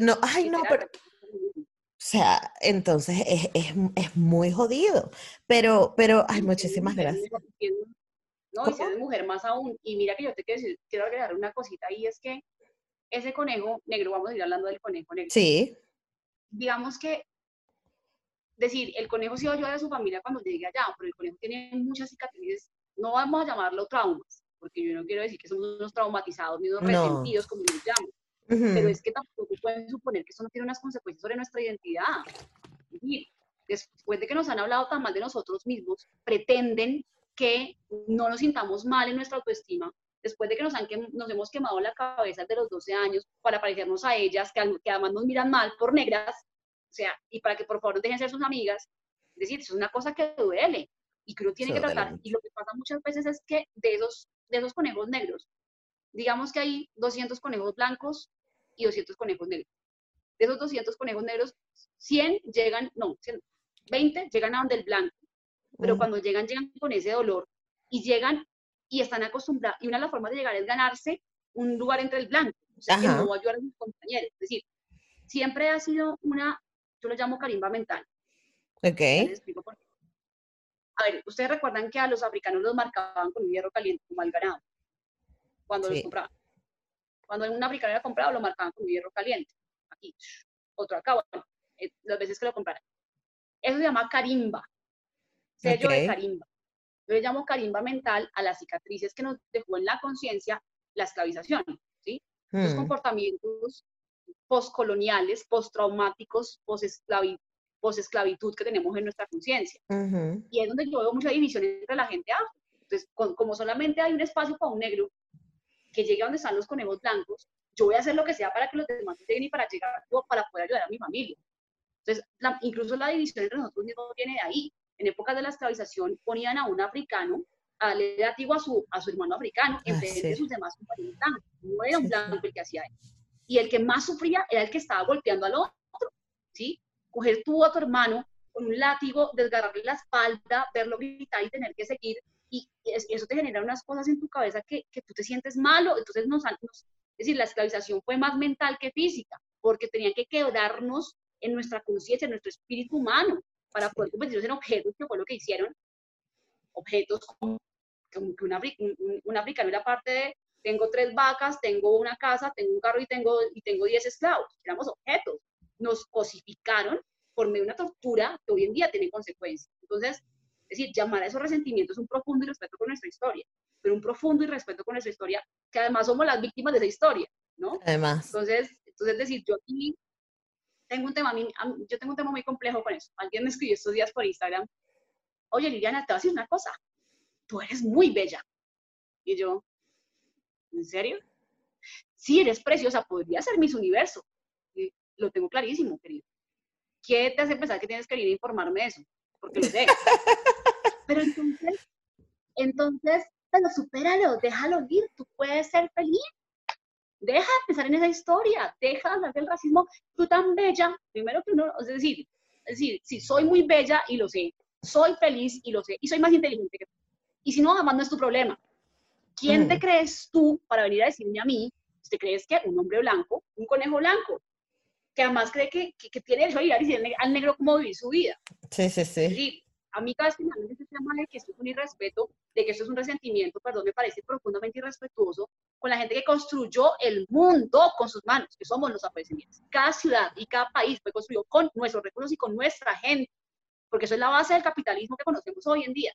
No, ay, no, pero... O sea, entonces es, es, es, muy jodido. Pero, pero, ay, muchísimas gracias. No, y si eres mujer más aún. Y mira que yo te quiero, decir, quiero agregar una cosita y es que ese conejo negro, vamos a ir hablando del conejo negro. Sí. Digamos que, decir, el conejo sí va a ayudar a su familia cuando llegue allá, pero el conejo tiene muchas cicatrices, no vamos a llamarlo traumas, porque yo no quiero decir que somos unos traumatizados, ni unos resentidos, como los llamo. Pero es que tampoco pueden suponer que eso no tiene unas consecuencias sobre nuestra identidad. Y después de que nos han hablado tan mal de nosotros mismos, pretenden que no nos sintamos mal en nuestra autoestima, después de que nos, han, nos hemos quemado la cabeza de los 12 años para parecernos a ellas, que, que, además nos miran mal por negras, o sea, y para que por favor dejen ser sus amigas, es decir, eso es una cosa que duele y que uno tiene que tratar. Y lo que pasa muchas veces es que de esos, de esos conejos negros, digamos que hay 200 conejos blancos y 200 conejos negros. De esos 200 conejos negros, 100 llegan, no, 20 llegan a donde el blanco pero cuando llegan, llegan con ese dolor y llegan y están acostumbrados, y una de las formas de llegar es ganarse un lugar entre el blanco, o sea, que no va a ayudar a sus compañeros. Es decir, siempre ha sido una, yo lo llamo carimba mental. Ok. A ver, ustedes recuerdan que a los africanos los marcaban con un hierro caliente, como al ganado, cuando los compraban. Cuando un africano era comprado, lo marcaban con un hierro caliente. Aquí, otro acá, bueno, eh, las veces que lo compraran. Eso se llama carimba sello de carimba. Yo le llamo carimba mental a las cicatrices que nos dejó en la conciencia la esclavización, ¿sí? Los hmm. comportamientos postcoloniales, postraumáticos, posesclavitud que tenemos en nuestra conciencia. Y es donde yo veo mucha división entre la gente Entonces, como solamente hay un espacio para un negro que llegue a donde están los conejos blancos, yo voy a hacer lo que sea para que los demás lleguen y para llegar para poder ayudar a mi familia. Entonces, incluso la división entre nosotros mismos viene de ahí en épocas de la esclavización ponían a un africano a darle a su, a su hermano africano en vez de sus demás compañeros blancos. No era un blanco el que hacía eso. Y el que más sufría era el que estaba golpeando al otro, ¿sí? Coger tú a tu hermano con un látigo, desgarrarle la espalda, verlo gritar y tener que seguir. Y eso te genera unas cosas en tu cabeza que, que tú te sientes malo. Entonces, nos, es decir, la esclavización fue más mental que física, porque tenían que quedarnos en nuestra conciencia, en nuestro espíritu humano para poder convertirlos en objetos, que fue lo que hicieron, objetos como, que un, un, africano era parte de, tengo tres vacas, tengo una casa, tengo un carro y tengo, y tengo diez esclavos, éramos objetos, nos cosificaron por medio de una tortura que hoy en día tiene consecuencias. Entonces, es decir, llamar a esos resentimientos un profundo irrespeto con nuestra historia, pero un profundo irrespeto con nuestra historia, que además somos las víctimas de esa historia, ¿no? Además. Entonces, entonces es decir, yo aquí tengo un tema, yo tengo un tema muy complejo con eso. Alguien me escribió estos días por Instagram, oye Liliana, te voy a decir una cosa, tú eres muy bella. Y yo, ¿en serio? Sí, eres preciosa, podría ser Miss Universo. lo tengo clarísimo, querido. ¿Qué te hace pensar que tienes que ir a informarme de eso? Porque lo sé. [laughs] Pero entonces, entonces, pero supéralo, déjalo ir, tú puedes ser feliz deja de pensar en esa historia, deja de hablar del racismo, tú tan bella, primero que uno, es decir, es decir, si soy muy bella y lo sé, soy feliz y lo sé, y soy más inteligente que tú. Y si no, además no es tu problema. ¿Quién te crees tú para venir a decirme a mí, te crees que un hombre blanco, un conejo blanco, que además cree que, que, tiene derecho a ir a decirle al negro cómo vivir su vida? Sí, sí, sí a mí cada vez que me hablan de este tema de que esto es un irrespeto, de que esto es un resentimiento, perdón, me parece profundamente irrespetuoso con la gente que construyó el mundo con sus manos, que somos los afrodescendientes. Cada ciudad y cada país fue construido con nuestros recursos y con nuestra gente, porque eso es la base del capitalismo que conocemos hoy en día.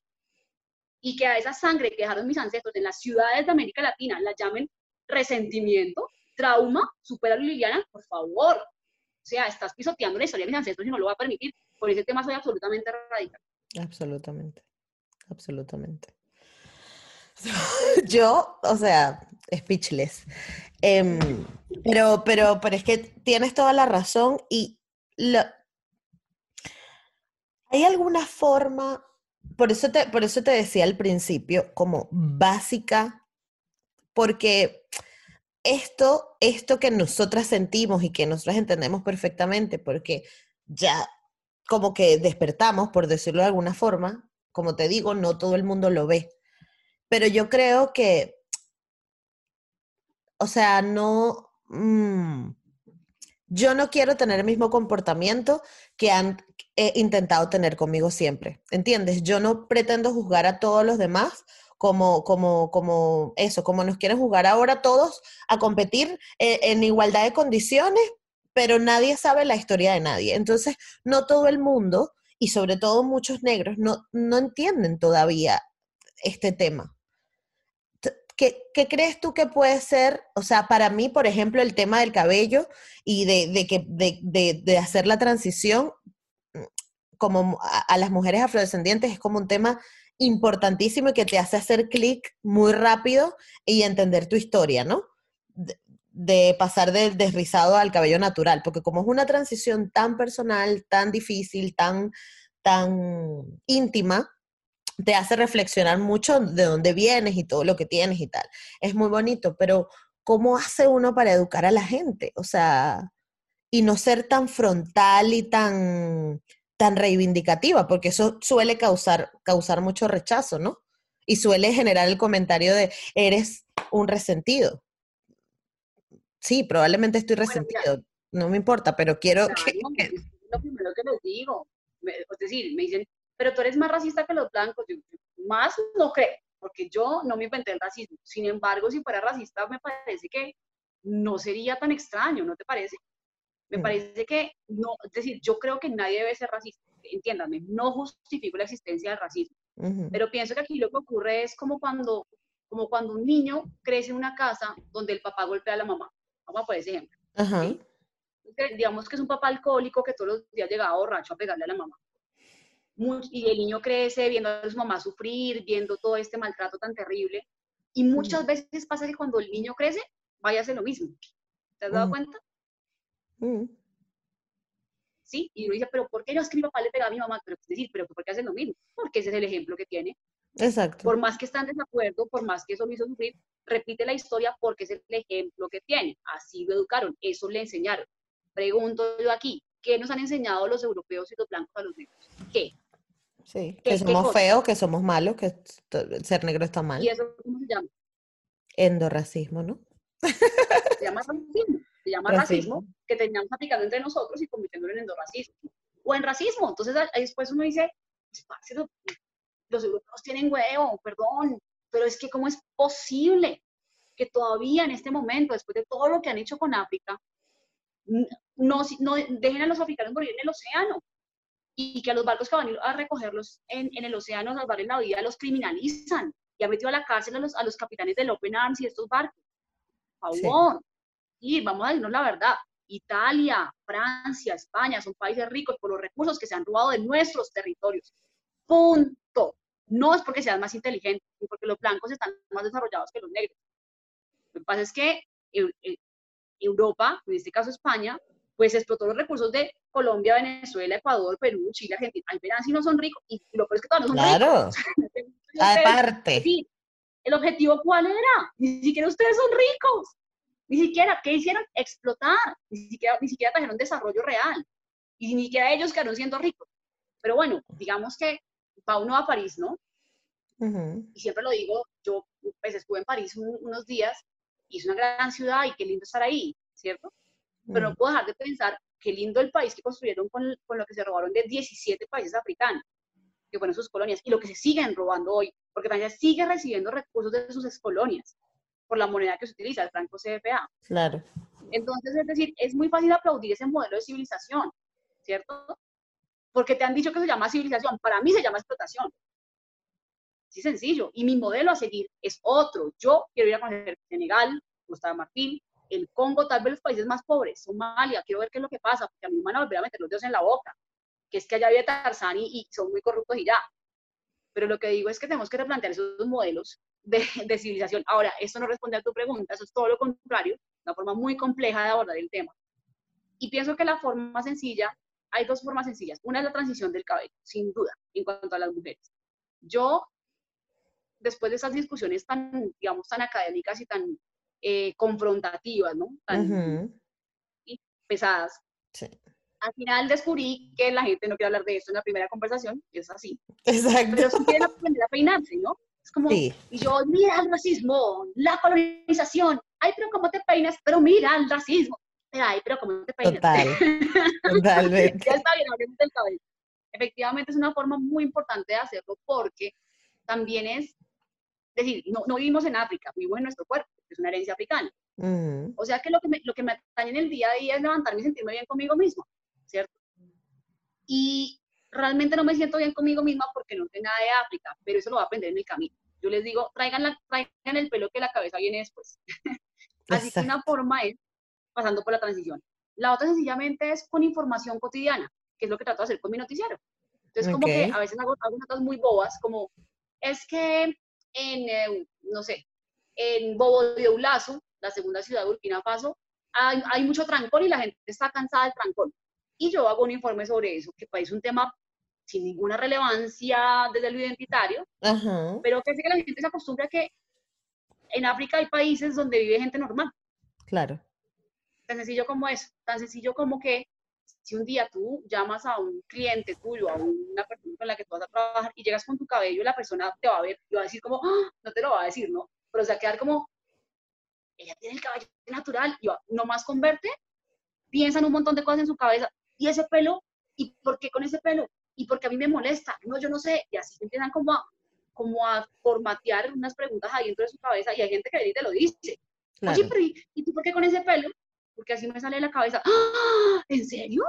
Y que a esa sangre que dejaron mis ancestros en las ciudades de América Latina la llamen resentimiento, trauma, supera Liliana, por favor. O sea, estás pisoteando la historia de mis ancestros y no lo va a permitir. Por ese tema soy absolutamente radical. Absolutamente, absolutamente. [laughs] Yo, o sea, speechless. Em, pero, pero, pero es que tienes toda la razón y hay alguna forma, por eso, te, por eso te decía al principio, como básica, porque esto, esto que nosotras sentimos y que nosotras entendemos perfectamente, porque ya como que despertamos, por decirlo de alguna forma, como te digo, no todo el mundo lo ve. Pero yo creo que, o sea, no, mm, yo no quiero tener el mismo comportamiento que han intentado tener conmigo siempre. ¿Entiendes? Yo no pretendo juzgar a todos los demás como, como, como eso, como nos quieren juzgar ahora todos a competir eh, en igualdad de condiciones, pero nadie sabe la historia de nadie. Entonces, no todo el mundo, y sobre todo muchos negros, no, no entienden todavía este tema. ¿Qué, ¿Qué, crees tú que puede ser? O sea, para mí, por ejemplo, el tema del cabello y de, de que, de, de, hacer la transición mm, como a, a, las mujeres afrodescendientes es como un tema importantísimo y que te hace hacer clic muy rápido y entender tu historia, ¿no? De, pasar del desrizado al cabello natural, porque como es una transición tan personal, tan difícil, tan, tan íntima, te hace reflexionar mucho de dónde vienes y todo lo que tienes y tal. Es muy bonito, pero ¿cómo hace uno para educar a la gente? O sea, y no ser tan frontal y tan tan reivindicativa, porque eso suele causar, causar mucho rechazo, ¿no? Y suele generar el comentario de, eres un resentido. Sí, probablemente estoy resentido, no me importa, pero quiero que... Es lo primero que les digo, es decir, me dicen, pero tú eres más racista que los blancos, yo, más no creo, porque yo no me inventé el racismo. Sin embargo, si fuera racista, me parece que no sería tan extraño, ¿no te parece? Me mm. parece que no, es decir, yo creo que nadie debe ser racista, entiéndame, no justifico la existencia del racismo, pero pienso que aquí lo que ocurre es como cuando, como cuando un niño crece en una casa donde el papá golpea a la mamá. Vamos a poner ese ejemplo. digamos que es un papá alcohólico que todos los días llegaba borracho a pegarle a la mamá. y el niño crece viendo a su mamá sufrir, viendo todo este maltrato tan terrible. Y muchas veces pasa que cuando el niño crece, vaya a hacer lo mismo. ¿Te has dado cuenta? Mm. ¿Sí? Y uno dice, pero ¿por qué no es que mi papá le pega a mi mamá? Pero es decir, pero ¿por qué hacen lo mismo? Porque ese es el ejemplo que tiene. Exacto. Por más que están de acuerdo, por más que eso lo hizo sufrir, repite la historia porque es el ejemplo que tiene. Así lo educaron, eso le enseñaron. Pregunto yo aquí, ¿qué nos han enseñado los europeos y los blancos a los negros? ¿Qué? Sí, que somos feos, que somos malos, que ser negro está mal. ¿Y eso cómo se llama? Endorracismo, ¿no? Se llama racismo se llama racismo, que teníamos aplicando entre nosotros y convirtiéndolo en endorracismo. O en racismo. Entonces, ahí después uno dice, los europeos tienen huevo, perdón, pero es que cómo es posible que todavía en este momento, después de todo lo que han hecho con África, no, no dejen a los africanos morir en el océano y que a los barcos que van a recogerlos en, en el océano, a salvarles la vida, los criminalizan y han metido a la cárcel a los, a los capitanes del Open Arms y estos barcos. Por favor, y vamos a decirnos la verdad, Italia, Francia, España son países ricos por los recursos que se han robado de nuestros territorios. Punto. No es porque sean más inteligentes, ni porque los blancos están más desarrollados que los negros. Lo que pasa es que Europa, en este caso España, pues explotó los recursos de Colombia, Venezuela, Ecuador, Perú, Chile, Argentina. Ahí verán si no son ricos. Y lo peor es que todos no son claro. ricos. [laughs] Aparte. ¿El objetivo cuál era? Ni siquiera ustedes son ricos. Ni siquiera, ¿qué hicieron? Explotar. Ni siquiera, ni siquiera trajeron desarrollo real. Y ni siquiera ellos quedaron siendo ricos. Pero bueno, digamos que va uno a París, ¿no? Y siempre lo digo, yo pues estuve en París unos días y es una gran ciudad y qué lindo estar ahí, ¿cierto? Pero no puedo dejar de pensar qué lindo el país que construyeron con, con, lo que se robaron de 17 países africanos, que fueron sus colonias, y lo que se siguen robando hoy, porque Francia sigue recibiendo recursos de sus excolonias por la moneda que se utiliza, el franco CFA. Claro. Entonces, es decir, es muy fácil aplaudir ese modelo de civilización, ¿cierto? Porque te han dicho que se llama civilización, para mí se llama explotación. Sí, sencillo. Y mi modelo a seguir es otro. Yo quiero ir a conocer Senegal, de Marfil, el Congo, tal vez los países más pobres, Somalia, quiero ver qué es lo que pasa, porque a mí me van a volver a meter los dedos en la boca, que es que allá vive Tarzán y, y son muy corruptos y ya. Pero lo que digo es que tenemos que replantear esos modelos de, civilización. Ahora, esto no responde a tu pregunta, eso es todo lo contrario, una forma muy compleja de abordar el tema. Y pienso que la forma sencilla, hay dos formas sencillas. Una es la transición del cabello, sin duda, en cuanto a las mujeres. Yo, después de esas discusiones tan, digamos, tan académicas y tan eh, confrontativas, ¿no? Tan pesadas. Sí. Al final descubrí que la gente no quiere hablar de esto en la primera conversación, es así. Exacto. Pero sí quieren aprender a peinarse, ¿no? Es como, y yo, mira el racismo, la colonización, ay, pero ¿cómo te peinas? Pero mira el racismo, ay, pero ¿cómo te peinas? Total, [laughs] totalmente. ya está bien, hablemos del cabello. Efectivamente es una forma muy importante de hacerlo porque también es, decir, no, no vivimos en África, vivimos en nuestro cuerpo, es una herencia africana. O sea que lo que, me, lo que me atañe en el día a día es levantarme y sentirme bien conmigo mismo, ¿cierto? Y realmente no me siento bien conmigo misma porque no sé nada de África, pero eso lo voy a aprender en el camino. Yo les digo, traigan, la, traigan el pelo que la cabeza viene después. [laughs] Así que una forma es pasando por la transición. La otra sencillamente es con información cotidiana, que es lo que trato de hacer con mi noticiero. Entonces, como que a veces hago, hago notas muy bobas, como es que en, eh, no sé, en Bobo de Ulazo, la segunda ciudad de Burkina Faso, hay, hay, mucho trancón y la gente está cansada del trancón. Y yo hago un informe sobre eso, que parece un tema sin ninguna relevancia desde lo identitario, pero que hace que la gente se acostumbre a que en África hay países donde vive gente normal. Claro. Tan sencillo como eso, tan sencillo como que si un día tú llamas a un cliente tuyo, a una persona con la que tú vas a trabajar y llegas con tu cabello, la persona te va a ver y va a decir como, ¡Ah! no te lo va a decir, ¿no? Pero se va a quedar como, ella tiene el cabello natural y va, nomás con verte, piensan un montón de cosas en su cabeza. ¿Y ese pelo? ¿Y por qué con ese pelo? ¿Y por qué a mí me molesta? No, yo no sé. Y así empiezan como a, como a formatear unas preguntas ahí dentro de su cabeza y hay gente que viene y te lo dice. Oye, pero ¿y, tú por qué con ese pelo? Porque así me sale de la cabeza. ¡Ah! ¿En serio?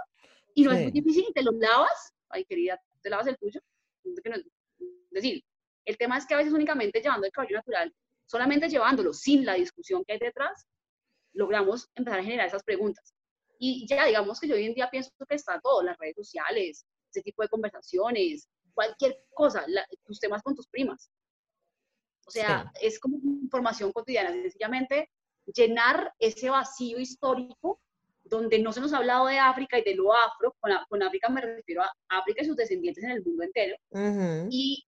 Y no es muy difícil, te lo lavas. Ay, querida, te lavas el tuyo. Es decir, el tema es que a veces únicamente llevando el cabello natural, solamente llevándolo sin la discusión que hay detrás, logramos empezar a generar esas preguntas. Y ya digamos que yo hoy en día pienso que está todo, las redes sociales, ese tipo de conversaciones, cualquier cosa, tus temas con tus primas. O sea, es como información cotidiana, sencillamente llenar ese vacío histórico donde no se nos ha hablado de África y de lo afro, con, África me refiero a África y sus descendientes en el mundo entero, y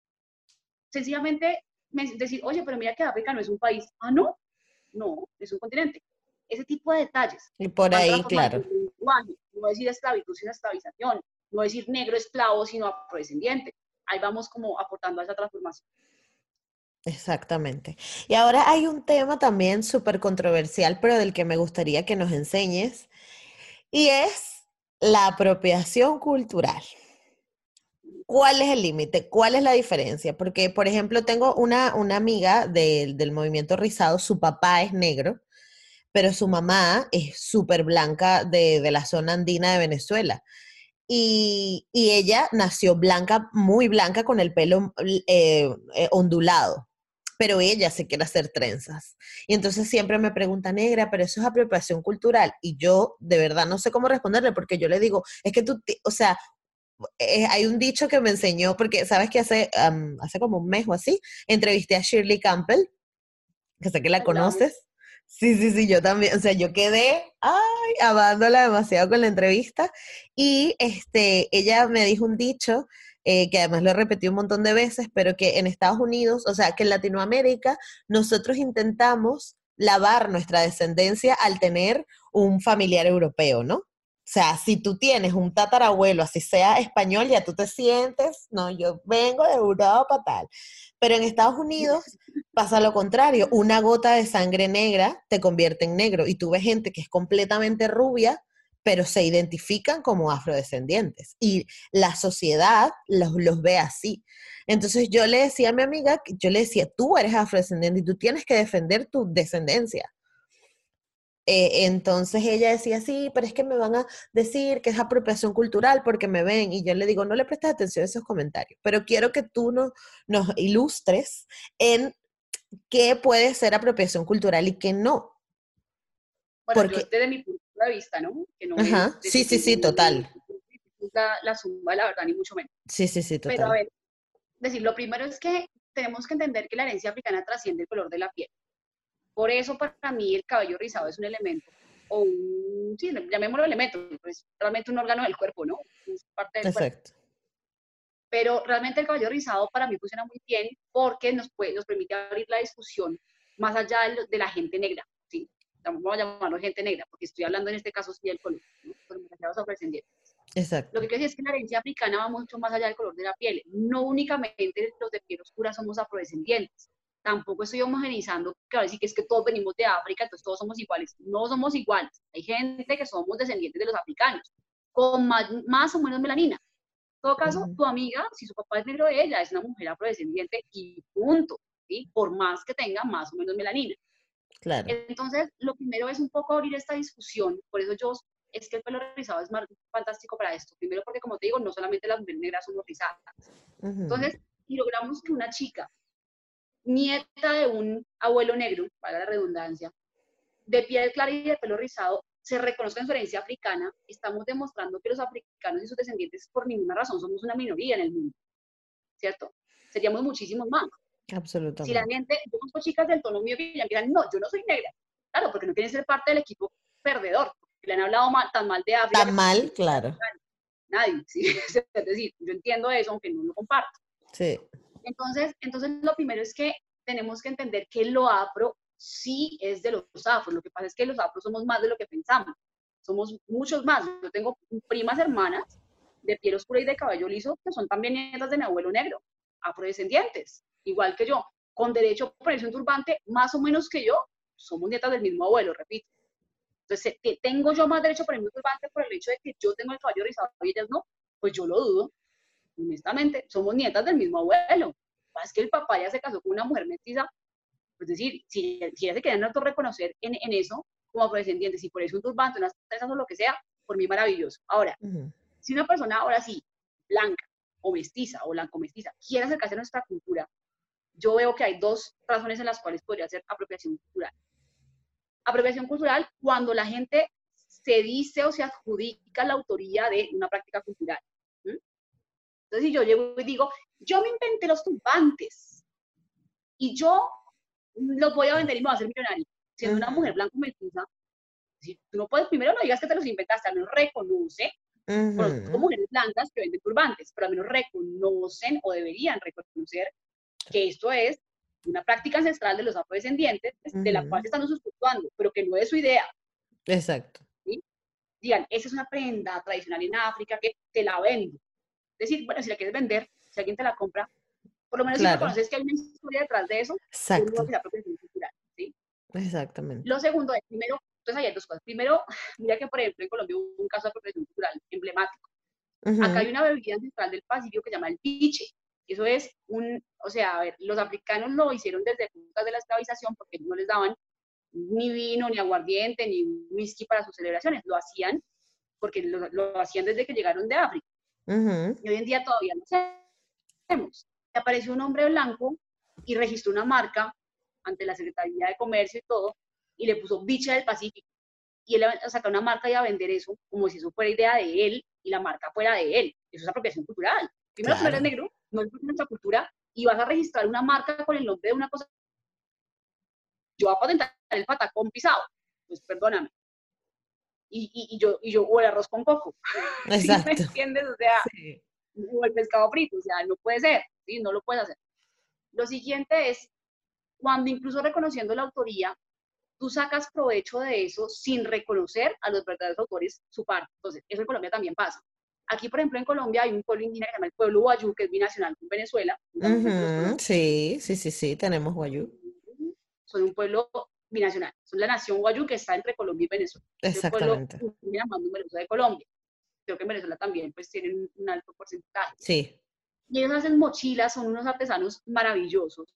sencillamente decir, oye, pero mira que África no es un país, ah, no, no, es un continente. Ese tipo de detalles. Y por ahí, claro. no decir esclavitud, sino esclavización, no decir negro esclavo, sino afrodescendiente. Ahí vamos como aportando a esa transformación. Exactamente. Y ahora hay un tema también súper controversial, pero del que me gustaría que nos enseñes, y es la apropiación cultural. ¿Cuál es el límite? ¿Cuál es la diferencia? Porque, por ejemplo, tengo una, una amiga del movimiento rizado, su papá es negro, pero su mamá es súper blanca de, de la zona andina de Venezuela. Y, ella nació blanca, muy blanca, con el pelo eh, ondulado, pero ella se quiere hacer trenzas. Y entonces siempre me pregunta, negra, pero eso es apropiación cultural. Y yo de verdad no sé cómo responderle, porque yo le digo, es que tú, o sea, eh, hay un dicho que me enseñó, porque sabes que hace, hace como un mes o así, entrevisté a Shirley Campbell, que sé que la conoces. Sí, sí, sí, yo también, o sea, yo quedé, ay, amándola demasiado con la entrevista y este, ella me dijo un dicho eh, que además lo repetí un montón de veces, pero que en Estados Unidos, o sea, que en Latinoamérica nosotros intentamos lavar nuestra descendencia al tener un familiar europeo, ¿no? O sea, si tú tienes un tatarabuelo, así sea español, ya tú te sientes, no, yo vengo de Europa tal. Pero en Estados Unidos [laughs] pasa lo contrario, una gota de sangre negra te convierte en negro y tú ves gente que es completamente rubia, pero se identifican como afrodescendientes y la sociedad los, los ve así. Entonces yo le decía a mi amiga, yo le decía, tú eres afrodescendiente y tú tienes que defender tu descendencia. Eh, entonces ella decía, sí, pero es que me van a decir que es apropiación cultural porque me ven. Y yo le digo, no le prestes atención a esos comentarios, pero quiero que tú no, nos ilustres en qué puede ser apropiación cultural y qué no. Bueno, porque... yo desde mi punto de vista, ¿no? Que no Ajá. Sí, sí, sí, total. La, la zumba, la verdad, ni mucho menos. Sí, sí, sí, total. Pero a ver, decir, lo primero es que tenemos que entender que la herencia africana trasciende el color de la piel. Por eso para mí el cabello rizado es un elemento, o un, sí, llamémoslo elemento, pues realmente un órgano del cuerpo, ¿no? Es parte del Exacto. Pero realmente el cabello rizado para mí funciona muy bien porque nos, puede, nos permite abrir la discusión más allá de, la gente negra. Vamos a llamarlo gente negra, porque estoy hablando en este caso sí del color, ¿no? Exacto. Lo que quiero decir es que la herencia africana va mucho más allá del color de la piel. No únicamente los de piel oscura somos afrodescendientes. Tampoco estoy homogenizando, que decir que es que todos venimos de África, entonces todos somos iguales. No somos iguales. Hay gente que somos descendientes de los africanos, con más, más o menos melanina. En todo caso, tu amiga, si su papá es negro, ella es una mujer afrodescendiente y punto. ¿sí? Por más que tenga más o menos melanina. Claro. Entonces, lo primero es un poco abrir esta discusión, por eso yo es que el pelo rizado es fantástico para esto. Primero porque, como te digo, no solamente las mujeres negras son rizadas. Entonces, si logramos que una chica, nieta de un abuelo negro, para la redundancia, de piel clara y de pelo rizado, se reconozca en su herencia africana, estamos demostrando que los africanos y sus descendientes, por ninguna razón, somos una minoría en el mundo. ¿Cierto? Seríamos muchísimos más. Absolutamente. Si la gente, yo conozco chicas del tono mío que ya empiezan, no, yo no soy negra. Claro, porque no quieren ser parte del equipo perdedor. Le han hablado tan mal de África. Tan mal, claro. Nadie, [laughs] ¿sí? Es decir, yo entiendo eso, aunque no lo comparto. Sí. Entonces, entonces, lo primero es que tenemos que entender que lo afro sí es de los afros. Lo que pasa es que los afros somos más de lo que pensamos. Somos muchos más. Yo tengo primas hermanas de piel oscura y de cabello liso que son también nietas de mi abuelo negro, afrodescendientes igual que yo, con derecho a ponerse un turbante, más o menos que yo, somos nietas del mismo abuelo, repito. Entonces, ¿tengo yo más derecho a ponerme un turbante por el hecho de que yo tengo el caballo rizado y ellas no? Pues yo lo dudo, honestamente. Somos nietas del mismo abuelo. Es que el papá ya se casó con una mujer mestiza. Es decir, si, si ella se quieren reconocer en, en eso, como afrodescendientes, si por eso un turbante, unas tresas o lo que sea, por mí maravilloso. Ahora, si una persona ahora sí, blanca o mestiza o blanco mestiza, quiere acercarse a nuestra cultura, yo veo que hay dos razones en las cuales podría ser apropiación cultural. Apropiación cultural cuando la gente se dice o se adjudica la autoría de una práctica cultural. Entonces, si yo llego y digo, yo me inventé los turbantes y yo los voy a vender y me voy a hacer millonario, siendo una mujer blanca mestiza, si tú no puedes, primero no digas que te los inventaste, al menos reconoce, como mujeres blancas que venden turbantes, pero al menos reconocen o deberían reconocer que esto es una práctica ancestral de los afrodescendientes, de la cual se están usufructuando, pero que no es su idea. Exacto. ¿sí? Digan, esa es una prenda tradicional en África que te la vendo. Es decir, bueno, si la quieres vender, si alguien te la compra, por lo menos si conoces que hay una historia detrás de eso, Exacto. Es la cultural, ¿sí? Exactamente. Lo segundo es, primero, entonces hay dos cosas. Primero, [laughs] mira que por ejemplo en Colombia hubo un caso de apropiación cultural emblemático. Acá hay una bebida ancestral del Pacífico que se llama el piche. Eso es un, o sea, a ver, los africanos lo hicieron desde épocas de la esclavización porque no les daban ni vino, ni aguardiente, ni whisky para sus celebraciones. Lo hacían porque lo, hacían desde que llegaron de África. Y hoy en día todavía no sabemos. Apareció un hombre blanco y registró una marca ante la Secretaría de Comercio y todo, y le puso Bicha del Pacífico. Y él sacó una marca y a vender eso como si eso fuera idea de él y la marca fuera de él. Eso es apropiación cultural. Primero, claro. tú eres negro, no es nuestra cultura, y vas a registrar una marca con el nombre de una cosa. Yo voy a patentar el patacón pisado, pues perdóname. Y, y, yo, y yo, o el arroz con coco. [laughs] Exacto. ¿Me entiendes? O sea, o el pescado frito, o sea, no puede ser, ¿sí? No lo puedes hacer. Lo siguiente es, cuando incluso reconociendo la autoría, tú sacas provecho de eso sin reconocer a los verdaderos autores su parte. Entonces, eso en Colombia también pasa. Aquí, por ejemplo, en Colombia hay un pueblo indígena que se llama el pueblo Guayú, que es binacional con Venezuela. sí, sí, sí, sí, tenemos Guayú. Son un pueblo binacional. Son la nación Guayú que está entre Colombia y Venezuela. Exactamente. Es el pueblo más numeroso de Colombia. Creo que en Venezuela también pues tienen un alto porcentaje. Sí. Y ellos hacen mochilas, son unos artesanos maravillosos.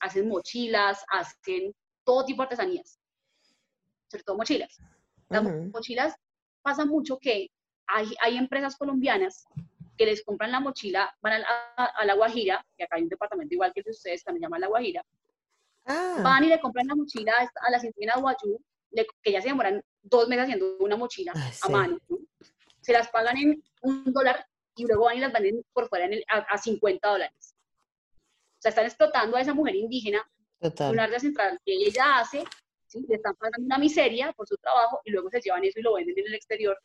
Hacen mochilas, hacen todo tipo de artesanías. Sobre todo mochilas. Las mochilas pasa mucho que hay, empresas colombianas que les compran la mochila, van a, La Guajira, que acá hay un departamento igual que el de ustedes, también llama La Guajira, ah. van y le compran la mochila a las indígenas Guayú, que ya se demoran dos meses haciendo una mochila a mano, se las pagan en un dólar y luego van y las venden por fuera a, 50 dólares. O sea, están explotando a esa mujer indígena, Total. una arte central que ella hace, le están pagando una miseria por su trabajo y luego se llevan eso y lo venden en el exterior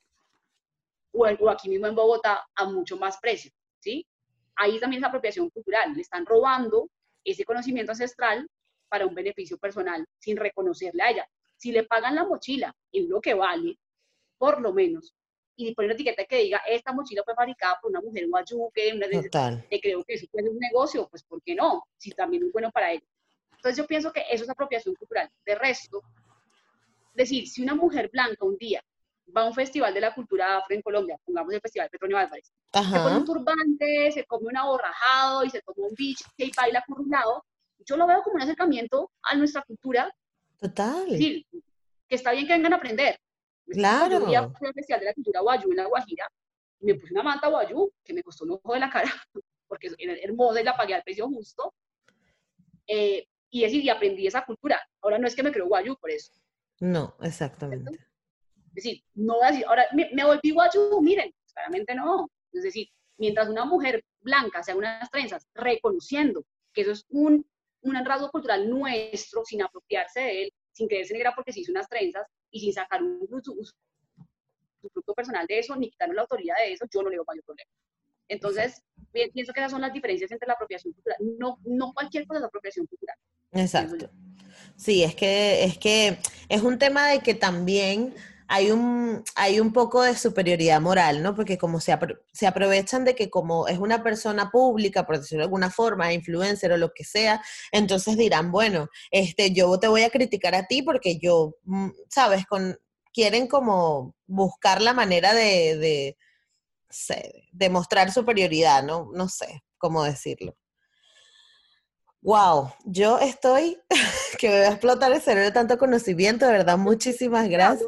o, aquí mismo en Bogotá a mucho más precio, ¿sí? Ahí también es apropiación cultural, le están robando ese conocimiento ancestral para un beneficio personal sin reconocerle a ella. si le pagan la mochila en lo que vale, por lo menos, y poner una etiqueta que diga, esta mochila fue fabricada por una mujer guayuque, una Total. que creo que eso puede un negocio, pues ¿por qué no? Si también es bueno para ellos. Entonces yo pienso que eso es apropiación cultural. De resto, decir, si una mujer blanca un día va a un festival de la cultura afro en Colombia, pongamos el Festival Petronio Álvarez, se pone un turbante, se come un aborrajado y se toma un biche y baila por un lado, yo lo veo como un acercamiento a nuestra cultura. Total. Es decir, que está bien que vengan a aprender, Claro. Yo fui al Festival de la Cultura Guayú en La Guajira y me puse una manta Guayú que me costó un ojo de la cara [laughs] porque era hermosa y la pagué al precio justo. Eh, y decir, y aprendí esa cultura. Ahora no es que me creo Guayú por eso. No, exactamente. Es decir, no voy a decir, ahora me, me volví Guayú, miren, claramente no. Es decir, mientras una mujer blanca se haga unas trenzas, reconociendo que eso es un, un rasgo cultural nuestro, sin apropiarse de él, sin creerse negra porque se hizo unas trenzas, y sin sacar un, su, fruto personal de eso, ni quitarle la autoridad de eso, yo no le veo mayor problema. Entonces, pienso que esas son las diferencias entre la apropiación cultural. No, no cualquier cosa es apropiación cultural. Exacto. Sí, es que, es que es un tema de que también hay un, hay un poco de superioridad moral, ¿no? Porque como se, se aprovechan de que como es una persona pública, por decirlo de alguna forma, influencer o lo que sea, entonces dirán, bueno, este, yo te voy a criticar a ti porque yo, mm, ¿sabes? Con, quieren como buscar la manera de, de, de mostrar superioridad, ¿no? No sé cómo decirlo. Wow, yo estoy [laughs] que me va a explotar el cerebro de tanto conocimiento, de verdad, muchísimas gracias.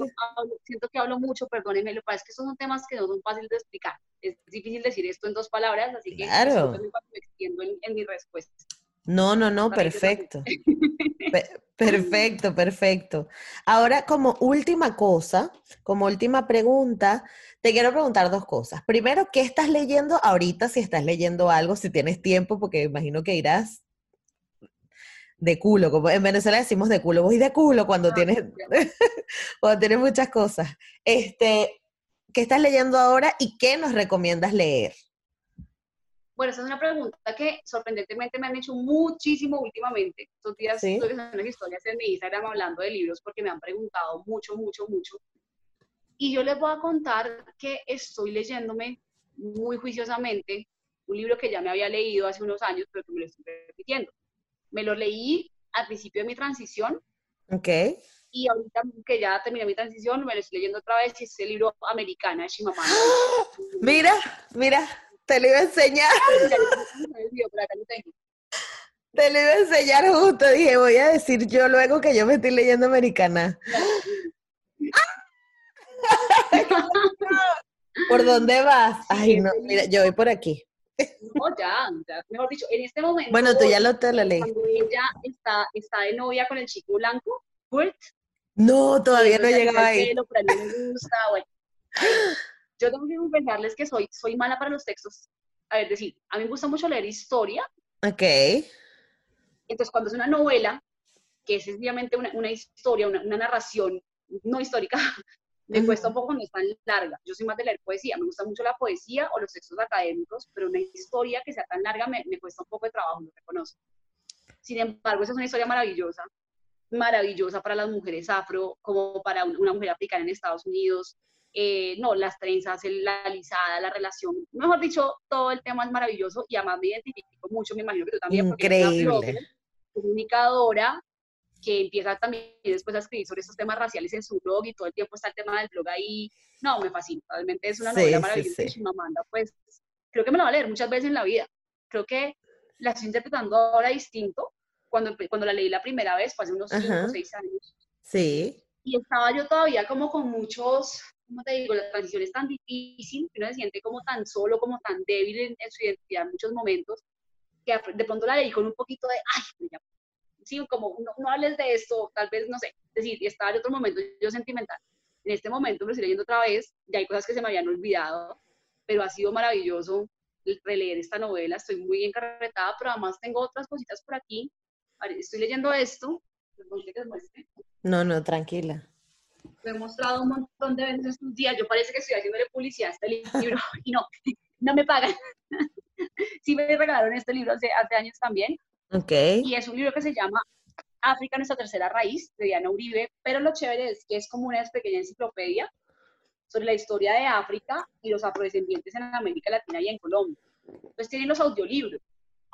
siento que hablo mucho, perdónenme, lo que pasa es que estos son temas que no son fáciles de explicar. Es difícil decir esto en dos palabras, así que claro. me extiendo en, mi respuesta. No, no, no, perfecto. perfecto, perfecto. Ahora, como última cosa, como última pregunta, te quiero preguntar dos cosas. Primero, ¿qué estás leyendo ahorita? Si estás leyendo algo, si tienes tiempo, porque imagino que irás de culo, como en Venezuela decimos de culo, voy de culo cuando ah, tienes, [laughs] cuando tienes muchas cosas. Este, ¿qué estás leyendo ahora y qué nos recomiendas leer? Bueno, esa es una pregunta que sorprendentemente me han hecho muchísimo últimamente. Estos días ¿Sí? estoy unas historias en mi Instagram hablando de libros porque me han preguntado mucho, mucho, mucho. Y yo les voy a contar que estoy leyéndome muy juiciosamente un libro que ya me había leído hace unos años, pero que me lo estoy repitiendo. Me lo leí al principio de mi transición. Ok. Y ahorita que ya terminé mi transición, me lo estoy leyendo otra vez y es el libro Americana de Shimamanda. [gasps] Mira, mira, te lo iba a enseñar. [laughs] Te lo iba a enseñar justo. Dije, voy a decir yo luego que yo me estoy leyendo Americana. [laughs] ¿Por dónde vas? Ay, no, mira, yo voy por aquí. No, ya, mejor dicho, en este momento. Bueno, tú ya lo te lo leí. Cuando ella está, está de novia con el chico blanco, Kurt. No, todavía no llegaba ahí. Pelo, pero a mí me gusta, bueno. Yo tengo que confesarles que soy, soy mala para los textos. A ver, decir, a mí me gusta mucho leer historia. Ok. Entonces, cuando es una novela, que es sencillamente una, una historia, una, una narración no histórica, me cuesta un poco no es tan larga. Yo soy más de leer poesía, me gusta mucho la poesía o los textos académicos, pero una historia que sea tan larga me, me cuesta un poco de trabajo, lo reconozco. Sin embargo, esa es una historia maravillosa, maravillosa para las mujeres afro, como para una mujer africana en Estados Unidos. Eh, no, las trenzas, la alisada, la relación, mejor dicho, todo el tema es maravilloso y además me identifico mucho, me imagino que tú también. Increíble. comunicadora, que empieza también después a escribir sobre estos temas raciales en su blog y todo el tiempo está el tema del blog ahí. No, me fascina, realmente es una novela maravillosa sí, sí. Manda, pues creo que me la va a leer muchas veces en la vida. Creo que la estoy interpretando ahora distinto. Cuando, cuando la leí la primera vez, fue hace unos 5 o 6 años. Sí. Y estaba yo todavía como con muchos, ¿cómo te digo? La transición es tan difícil, que uno se siente como tan solo, como tan débil en, en su identidad en muchos momentos, que de pronto la leí con un poquito de, ay, ya sí, como no, hables de esto, tal vez, no sé, decir, y estaba en otro momento yo sentimental. En este momento me estoy leyendo otra vez, ya hay cosas que se me habían olvidado, pero ha sido maravilloso releer esta novela, estoy muy encarretada, pero además tengo otras cositas por aquí. Estoy leyendo esto, no, no, tranquila. Lo he mostrado un montón de veces estos días, yo parece que estoy haciéndole publicidad a este libro [laughs] y no, [laughs] no me pagan. [laughs] sí me regalaron este libro hace, hace años también, Okay. Y es un libro que se llama África, nuestra tercera raíz, de Diana Uribe, pero lo chévere es que es como una pequeña enciclopedia sobre la historia de África y los afrodescendientes en América Latina y en Colombia. Entonces tienen los audiolibros.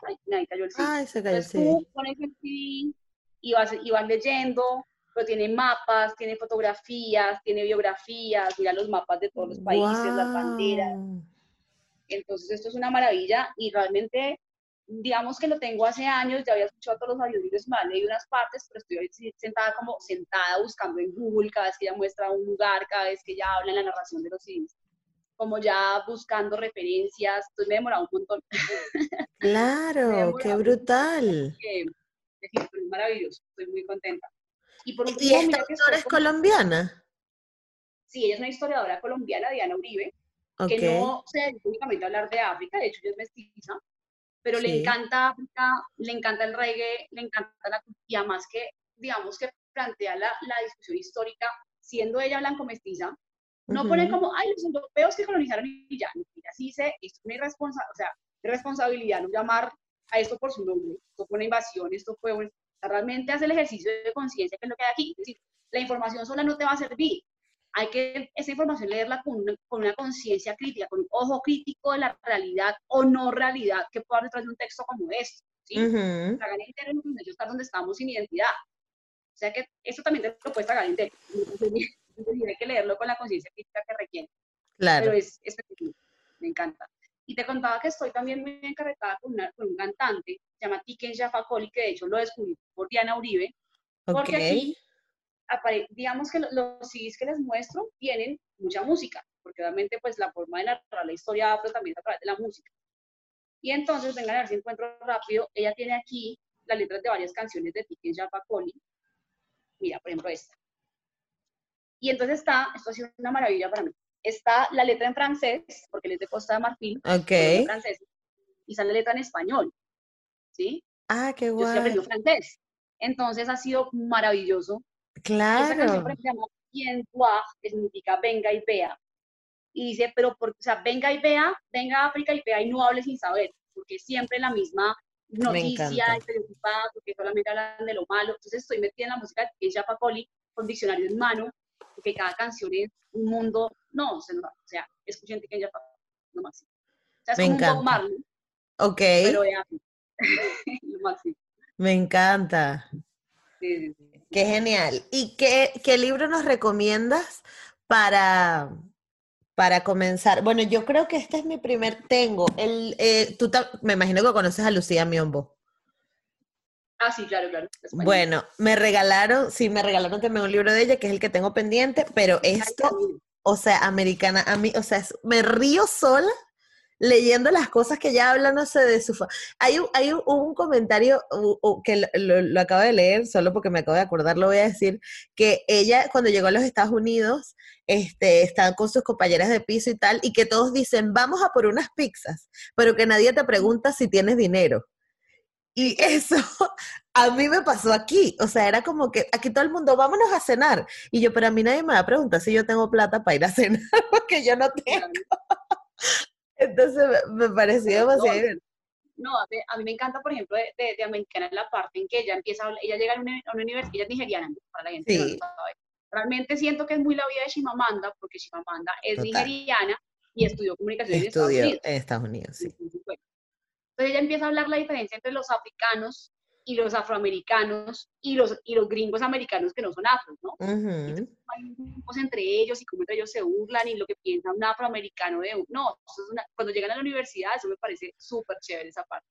Ay, nadie cayó el CD. Ay, se cayó el Entonces tú pones el CD y vas, y vas leyendo, pero tiene mapas, tiene fotografías, tiene biografías, mira los mapas de todos los países, las banderas. Entonces esto es una maravilla y realmente, digamos que lo tengo hace años, ya había escuchado todos los audiolibros, me leído unas partes, pero estoy sentada como sentada buscando en Google cada vez que ella muestra un lugar, cada vez que ella habla en la narración de los CDs, como ya buscando referencias, entonces me he demorado un montón. [laughs] Claro, qué brutal. que, es maravilloso, estoy muy contenta. Y por ¿Y último, esta mira que autora es como- colombiana? Sí, ella es una historiadora colombiana, Diana Uribe, que no se dedica únicamente a hablar de África, de hecho ella es mestiza, pero le Sí. encanta África, le encanta el reggae, le encanta la y además que, digamos que plantea la, la discusión histórica, siendo ella blanco mestiza, no pone Ujú. como, ay, los europeos que colonizaron y ya, mira, sí dice, esto es una irresponsabilidad, o sea, irresponsabilidad no llamar a esto por su nombre, esto fue una invasión, esto fue un, realmente hace el ejercicio de conciencia que es lo que hay aquí, es decir, la información sola no te va a servir, hay que esa información leerla con una, con una conciencia crítica, con un ojo crítico de la realidad o no realidad que pueda haber detrás de un texto como este, ¿sí? Ujú. Tragar entero nos hecho estar donde estamos sin identidad. O sea que eso también te lo tragar. Entonces, [laughs] hay que leerlo con la conciencia crítica que requiere. Claro. Pero es espectacular. Me encanta. Y te contaba que estoy también muy encarretada con, una- con un cantante, se llama Tiken Jafakoli, que de hecho lo descubrí por Diana Uribe, porque Ok. aquí, digamos que lo- los CDs que les muestro tienen mucha música, porque obviamente pues la forma de narrar la historia afro también es a través de la música. Y entonces, vengan a ver si encuentro rápido, ella tiene aquí las letras de varias canciones de Tiken Jafakoli. Mira, por ejemplo, esta. Y entonces está, esto ha sido una maravilla para mí, está la letra en francés, porque él es de Costa de Marfil, Ok. pero es francés, y está la letra en español, ¿sí? Ah, qué Yo sí guay. aprendí francés. Entonces ha sido maravilloso. Y esa canción, Claro. Bien que significa venga y vea. Y dice, pero, por, o sea, venga y vea, venga a África y vea y no hable sin saber, porque siempre la misma noticia, estereotipada, porque solamente hablan de lo malo. Entonces estoy metida en la música de Japa Poli con diccionario en mano, porque cada canción es un mundo, no, o sea, no, o sea escuchen que Japa, lo máximo. O sea, es Me como un encanta. Marley, Ok. pero de África. [laughs] lo máximo. Me encanta. Sí, sí, sí. Qué genial. ¿Y qué, qué libro nos recomiendas para, para comenzar? Bueno, yo creo que este es mi primer, tengo, el, eh, tú me imagino que conoces a Lucía Miombo. Ah, sí, claro, claro. español. Bueno, me regalaron, sí, me regalaron también un libro de ella, que es el que tengo pendiente, pero esto, o sea, americana, a mí, o sea, es- me río sola leyendo las cosas que ella habla, no sé, de su... Hay un, hay un, un comentario que lo, acabo de leer, solo porque me acabo de acordar, lo voy a decir, que ella cuando llegó a los Estados Unidos, este, estaba con sus compañeras de piso y tal, y que todos dicen, vamos a por unas pizzas, pero que nadie te pregunta si tienes dinero. Y [laughs] eso a mí me pasó aquí, o sea, era como que aquí todo el mundo, vámonos a cenar. Y yo, pero a mí nadie me va a preguntar si yo tengo plata para ir a [laughs] cenar, porque yo no tengo. Entonces me, me pareció demasiado No, divertido. No, a mí, a mí me encanta, por ejemplo, de, de, de Americana la parte en que ella empieza, a hablar- ella llega a una, a una universidad, ella es nigeriana, ¿no? para la gente que no Sí. sabe. Realmente siento que es muy la vida de Shimamanda, porque Shimamanda es Total. nigeriana y estudió comunicación en Estados Estudió Unidos. en Estados Unidos, sí. Entonces, bueno. Entonces ella empieza a hablar la diferencia entre los africanos y los afroamericanos y los, y los gringos americanos que no son afros, ¿no? Ujú. hay grupos entre ellos y cómo entre ellos se burlan y lo que piensa un afroamericano de un- no, eso es una- cuando llegan a la universidad eso me parece súper chévere esa parte,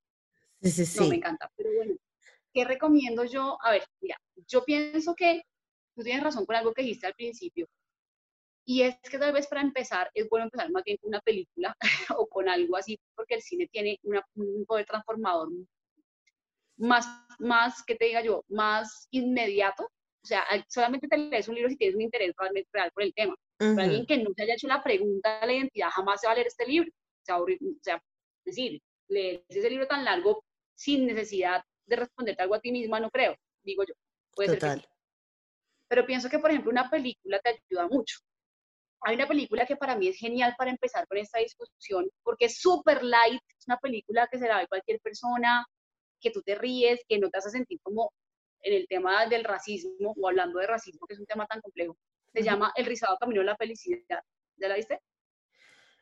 Sí, sí, no me sí. encanta, pero bueno, ¿qué recomiendo yo? A ver, mira, yo pienso que tú tienes razón con algo que dijiste al principio y es que tal vez para empezar es bueno empezar más bien con una película [laughs] o con algo así porque el cine tiene una- un poder transformador más, más, que te diga yo, más inmediato. O sea, solamente te lees un libro si tienes un interés realmente real por el tema. Para alguien Ujú. que no se haya hecho la pregunta de la identidad, jamás se va a leer este libro. O sea, o sea, es decir, leer ese libro tan largo sin necesidad de responderte algo a ti misma, no creo, digo yo. Puede ser que sí. Total. Pero pienso que, por ejemplo, una película te ayuda mucho. Hay una película que para mí es genial para empezar con esta discusión, porque es súper light, es una película que se la ve cualquier persona, que tú te ríes, que no te hace sentir como en el tema del racismo o hablando de racismo, que es un tema tan complejo. Se llama El rizado camino de la felicidad. ¿Ya la viste?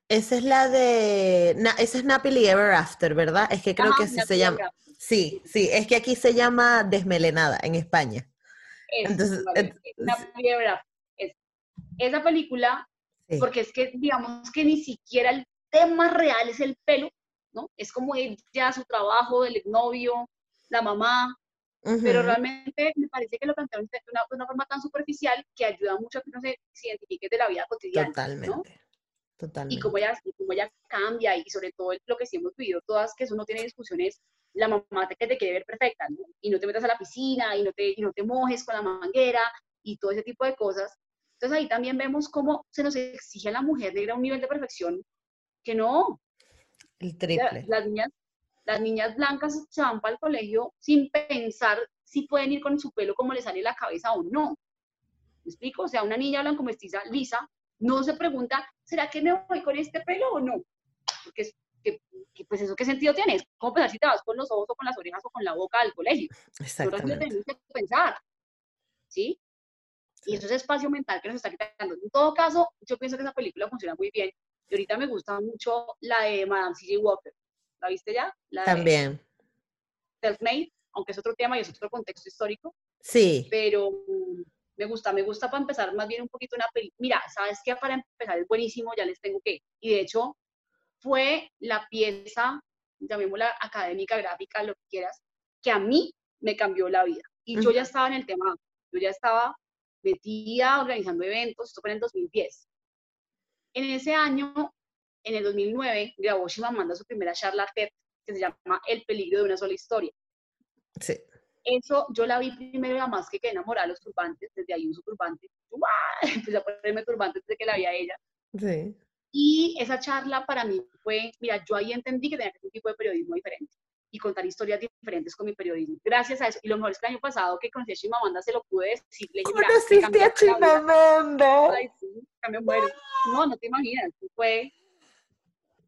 Esa es la de. esa es Napoli Ever After, ¿verdad? Es que creo que así se llama. Sí, sí, es que aquí se llama Desmelenada en España. Entonces, Ever After. esa película, porque es que, digamos que ni siquiera el tema real es el pelo, ¿no? Es como ya su trabajo, el novio, la mamá, pero realmente me parece que lo plantearon de una, de una, forma tan superficial que ayuda mucho a que uno se, identifique de la vida cotidiana. Totalmente. Y como ella, como ella cambia y sobre todo lo que sí hemos vivido todas, que eso no tiene discusiones, la mamá te, que te quiere ver perfecta, ¿no? Y no te metas a la piscina y no te, y no te mojes con la manguera y todo ese tipo de cosas. Entonces ahí también vemos cómo se nos exige a la mujer negra un nivel de perfección que no. El triple. Las niñas, las niñas blancas se van para el colegio sin pensar si pueden ir con su pelo como les sale la cabeza o no. ¿Me explico? O sea, una niña blanco mestiza lisa no se pregunta, ¿será que me voy con este pelo o no? Porque es, que, pues eso qué sentido tiene, es como pensar si te vas con los ojos o con las orejas o con la boca al colegio. Exactamente. tenemos que pensar, ¿sí? Y eso es espacio mental que nos está quitando. En todo caso, yo pienso que esa película funciona muy bien. Y ahorita me gusta mucho la de Madame C.J. Walker. ¿La viste ya? También. Self-Made, aunque es otro tema y es otro contexto histórico. Sí. Pero me gusta, me gusta para empezar más bien un poquito una película. Mira, ¿sabes qué? Para empezar es buenísimo, ya les tengo que. Y de hecho, fue la pieza, llamémosla académica, gráfica, lo que quieras, que a mí me cambió la vida. Y yo ya estaba en el tema, yo ya estaba metida organizando eventos, esto fue en el 2010. En ese año, en el 2009, grabó manda su primera charla TED que se llama El peligro de una sola historia. Sí. Eso yo la vi primero, nada más que quedé enamorada de los turbantes, desde ahí uso turbantes. [laughs] Empecé a ponerme turbantes desde que la vi a ella. Sí. Y esa charla para mí fue, mira, yo ahí entendí que tenía que hacer un tipo de periodismo diferente y contar historias diferentes con mi periodismo. Gracias a eso. Y lo mejor es que el año pasado que conocí a Chimamanda se lo pude decir. Le dije, ¿Conociste a Chimamanda? Ay, sí, me muero. No, no te imaginas. Fue,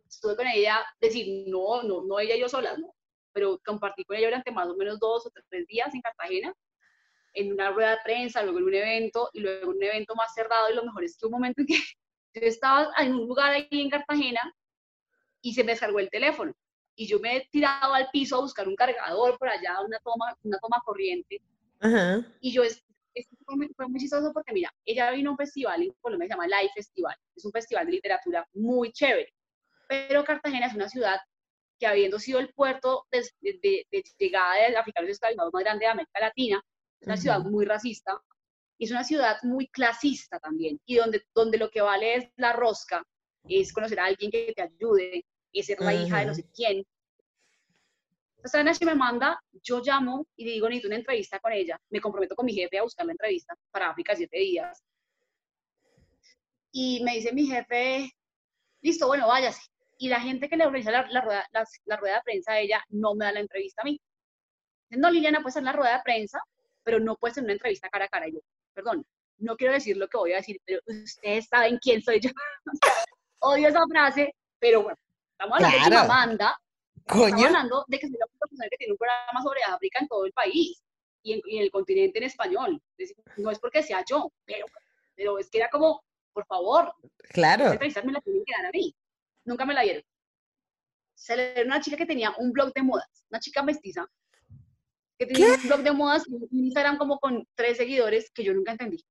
estuve con ella, decir, no, no, no ella y yo solas, ¿no? pero compartí con ella durante más o menos dos o tres días en Cartagena, en una rueda de prensa, luego en un evento, y luego en un evento más cerrado, y lo mejor es que un momento en que [laughs] yo estaba en un lugar ahí en Cartagena y se me descargó el teléfono, y yo me he tirado al piso a buscar un cargador por allá, una toma, una toma corriente, y yo, es, fue, muy chistoso porque mira, ella vino a un festival en Colombia, se llama Live Festival, es un festival de literatura muy chévere, pero Cartagena es una ciudad que habiendo sido el puerto de, llegada de africanos esclavizados más grande de América Latina, es una ciudad muy racista y es una ciudad muy clasista también, y donde, donde lo que vale es la rosca, es conocer a alguien que te ayude, es ser la hija de no sé quién. Entonces, Ana me manda, yo llamo y digo, necesito una entrevista con ella, me comprometo con mi jefe a buscar la entrevista para África siete días. Y me dice mi jefe, listo, bueno, váyase y la gente que le organiza la, la, rueda, la, rueda de prensa a ella no me da la entrevista a mí. No, Liliana, puede ser la rueda de prensa, pero no puede ser una entrevista cara a cara. yo, perdón, no quiero decir lo que voy a decir, pero ustedes saben quién soy yo. [laughs] Odio esa frase, pero bueno, estamos hablando de Chimamanda, estamos hablando de que soy la persona que tiene un programa sobre África en todo el país y en, el continente en español. No es porque sea yo, pero, pero es que era como, por favor, claro. esa me la tienen que dar a mí nunca me la dieron. Se le dio una chica que tenía un blog de modas, una chica mestiza, que tenía un blog de modas y un Instagram como con tres seguidores que yo nunca entendí.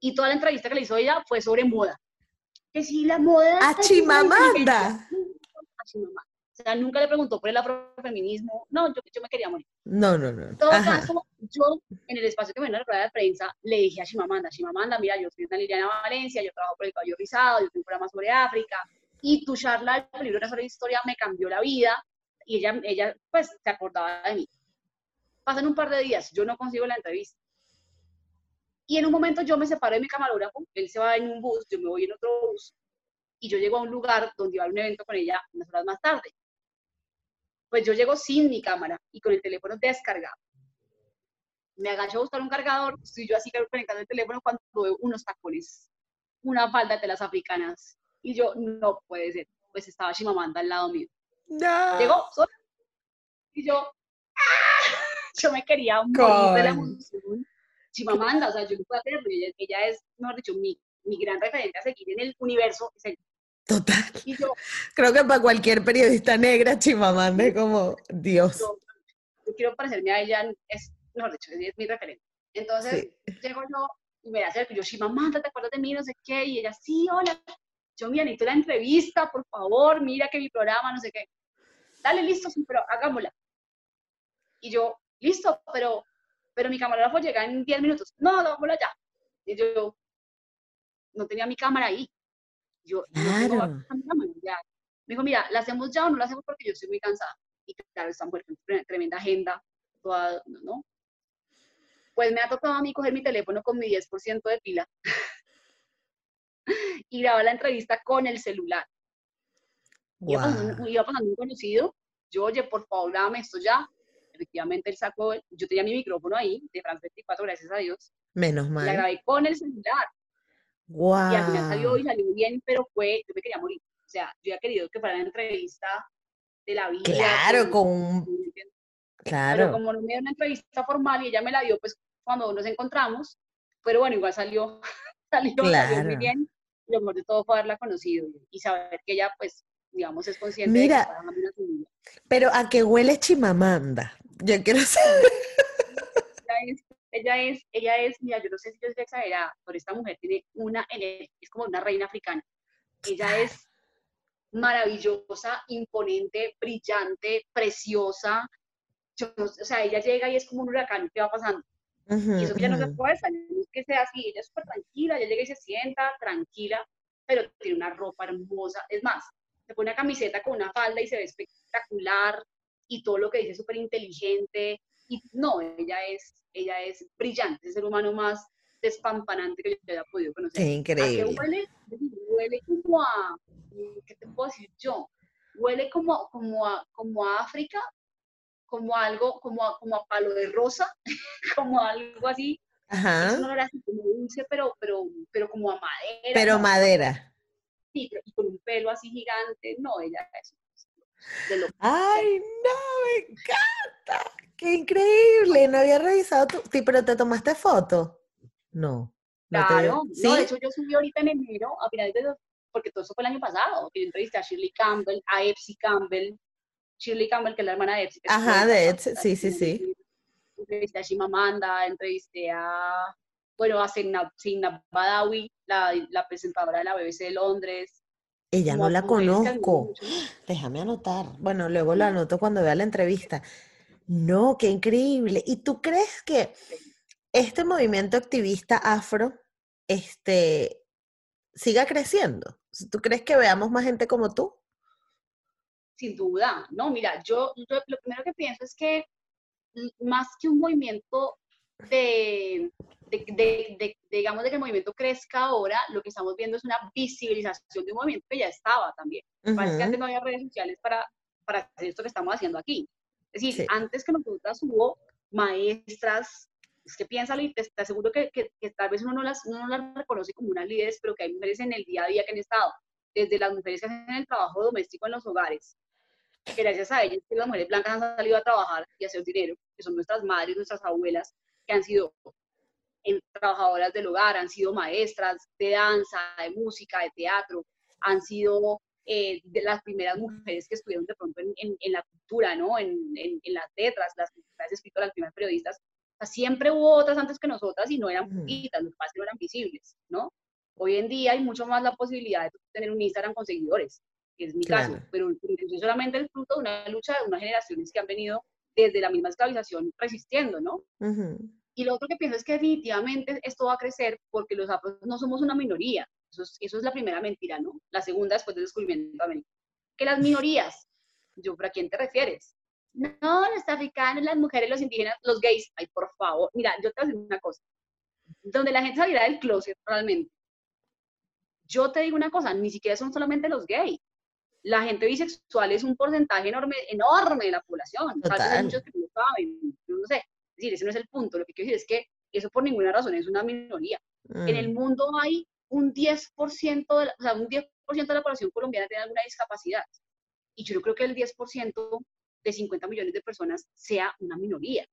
Y toda la entrevista que le hizo ella fue sobre moda. Que si la moda... A Chimamanda. Chimamanda. O sea, nunca le preguntó por el afrofeminismo. No, yo, yo me quería morir. No, no, no. En todo caso, yo en el espacio que me dio la rueda de prensa le dije a Chimamanda, Chimamanda, mira, yo soy una Liliana Valencia, yo trabajo por el caballo rizado, yo tengo un programa sobre África, y tu charla, el libro sobre historia, me cambió la vida y ella, ella pues se acordaba de mí. Pasan un par de días, yo no consigo la entrevista. Y en un momento yo me separo de mi camarógrafo, él se va en un bus, yo me voy en otro bus, y yo llego a un lugar donde iba a un evento con ella unas horas más tarde. Pues yo llego sin mi cámara y con el teléfono descargado. Me agacho a buscar un cargador, estoy yo así conectando el teléfono cuando veo unos tacones, una falda de telas africanas, y yo, no puede ser. Pues estaba Chimamanda al lado mío. No. Llegó sola. Y yo, ¡ah! [laughs] yo me quería morir de la emoción. Chimamanda, o sea, yo no puedo hacerlo. Ella, ella es, mejor dicho, mi, mi gran referente a seguir en el universo. Total. Y yo, Creo que para cualquier periodista negra, Chimamanda es como Dios. Yo, quiero parecerme a ella, es, mejor dicho, es, mi referente. Entonces, llego yo y me acerco, yo, Chimamanda, ¿te acuerdas de mí? No sé qué. Y ella, sí, hola. Yo, mira, necesito la entrevista, por favor, mira que mi programa, no sé qué. Dale, listo, sí, pero hagámosla. Y yo, listo, pero, pero mi camarógrafo llega en 10 minutos. No, hagámosla ya. Y yo, no tenía mi cámara ahí. Yo, claro. ya. Me dijo, mira, ¿la hacemos ya o no la hacemos porque yo estoy muy cansada? Y claro, están por tremenda agenda, toda, ¿no? Pues me ha tocado a mí coger mi teléfono con mi 10% de pila [laughs] y grabar la entrevista con el celular. Iba, pasando, un conocido, yo, oye, por favor, dame esto ya. Efectivamente, él sacó, yo tenía mi micrófono ahí, de France 24, gracias a Dios. Menos mal. La grabé con el celular. Wow. Y al final salió y salió bien, pero fue, yo me quería morir. O sea, yo había querido que fuera una entrevista de la vida. Claro, con... Claro. Pero como no me dio una entrevista formal y ella me la dio, pues cuando nos encontramos, pero bueno, igual salió, [laughs] salió, salió muy bien. Lo mejor de todo fue haberla conocido y saber que ella, pues, digamos, es consciente Mira, de que Pero a qué huele Chimamanda. Yo quiero saber. Ella es, ella es, mira, yo no sé si yo estoy exagerada, pero esta mujer tiene una es como una reina africana. Ella es maravillosa, imponente, brillante, preciosa. o sea, ella llega y es como un huracán, ¿qué va pasando? y eso que ella no se puede salir, que sea así, ella es súper tranquila, ella llega y se sienta tranquila, pero tiene una ropa hermosa. Es más, se pone una camiseta con una falda y se ve espectacular y todo lo que dice súper inteligente. Y no, ella es, ella es brillante, es el ser humano más despampanante que yo haya podido conocer. Qué increíble. ¿A qué huele? Huele como a, ¿qué te puedo decir yo? Huele como, como, a, como a África, como algo, como a, como a palo de rosa, [laughs] como algo así. Ajá. Es un olor así como dulce, pero, pero, pero como a madera. Pero madera y con un pelo así gigante. No, ella es de lo ¡Ay, no! ¡Me encanta! ¡Qué increíble! No había revisado tu... Sí, pero ¿te tomaste foto? No. claro, ¿Sí? no, de hecho yo subí ahorita en enero, a finales de porque todo eso fue el año pasado, que yo entrevisté a Shirley Campbell, a Epsi Campbell, Shirley Campbell, que es la hermana de Epsi. Ajá, de Epsi, sí, sí, sí. Entrevisté a Shimamanda, entrevisté a bueno, a Signab Badawi, la, la, presentadora de la BBC de Londres. Ella no la conozco. Déjame anotar. Bueno, luego lo anoto cuando vea la entrevista. No, qué increíble. ¿Y tú crees que este movimiento activista afro este, siga creciendo? ¿Tú crees que veamos más gente como tú? Sin duda. No, mira, yo, lo primero que pienso es que más que un movimiento de, de, digamos, de que el movimiento crezca ahora, lo que estamos viendo es una visibilización de un movimiento que ya estaba también. Parece que antes no había redes sociales para, para hacer esto que estamos haciendo aquí. Es decir, antes que nosotras hubo maestras, es que piénsalo y te, aseguro que, que, tal vez uno no, las, uno no las reconoce como unas líderes, pero que hay mujeres en el día a día que han estado, desde las mujeres que hacen el trabajo doméstico en los hogares, que gracias a ellas que las mujeres blancas han salido a trabajar y a hacer dinero, que son nuestras madres, nuestras abuelas, que han sido trabajadoras del hogar, han sido maestras de danza, de música, de teatro, han sido eh, de las primeras mujeres que estuvieron de pronto en, en, la ¿no? En, en, las letras, las primeras escritoras, las primeras periodistas. siempre hubo otras antes que nosotras y no eran poquitas, los que no eran visibles, ¿no? Hoy en día hay mucho más la posibilidad de tener un Instagram con seguidores, que es mi caso, pero, es solamente el fruto de una lucha de unas generaciones que han venido desde la misma esclavización resistiendo, ¿no? Y lo otro que pienso es que definitivamente esto va a crecer porque los afros no somos una minoría. Eso es, eso es la primera mentira, ¿no? La segunda después del descubrimiento de América. Que las [laughs] minorías, yo, ¿para quién te refieres? No, los africanos, las mujeres, los indígenas, los gays. Ay, por favor. Mira, yo te voy a decir una cosa. Donde la gente salirá del closet realmente. Yo te digo una cosa, ni siquiera son solamente los gays. La gente bisexual es un porcentaje enorme, enorme de la población. Total. Hay muchos que no saben, yo no sé decir, ese no es el punto. Lo que quiero decir es que eso por ninguna razón es una minoría. En el mm. mundo hay un 10%, de o sea, un 10% de la población colombiana tiene alguna discapacidad. Y yo creo que el 10% de 50 millones de personas sea una minoría.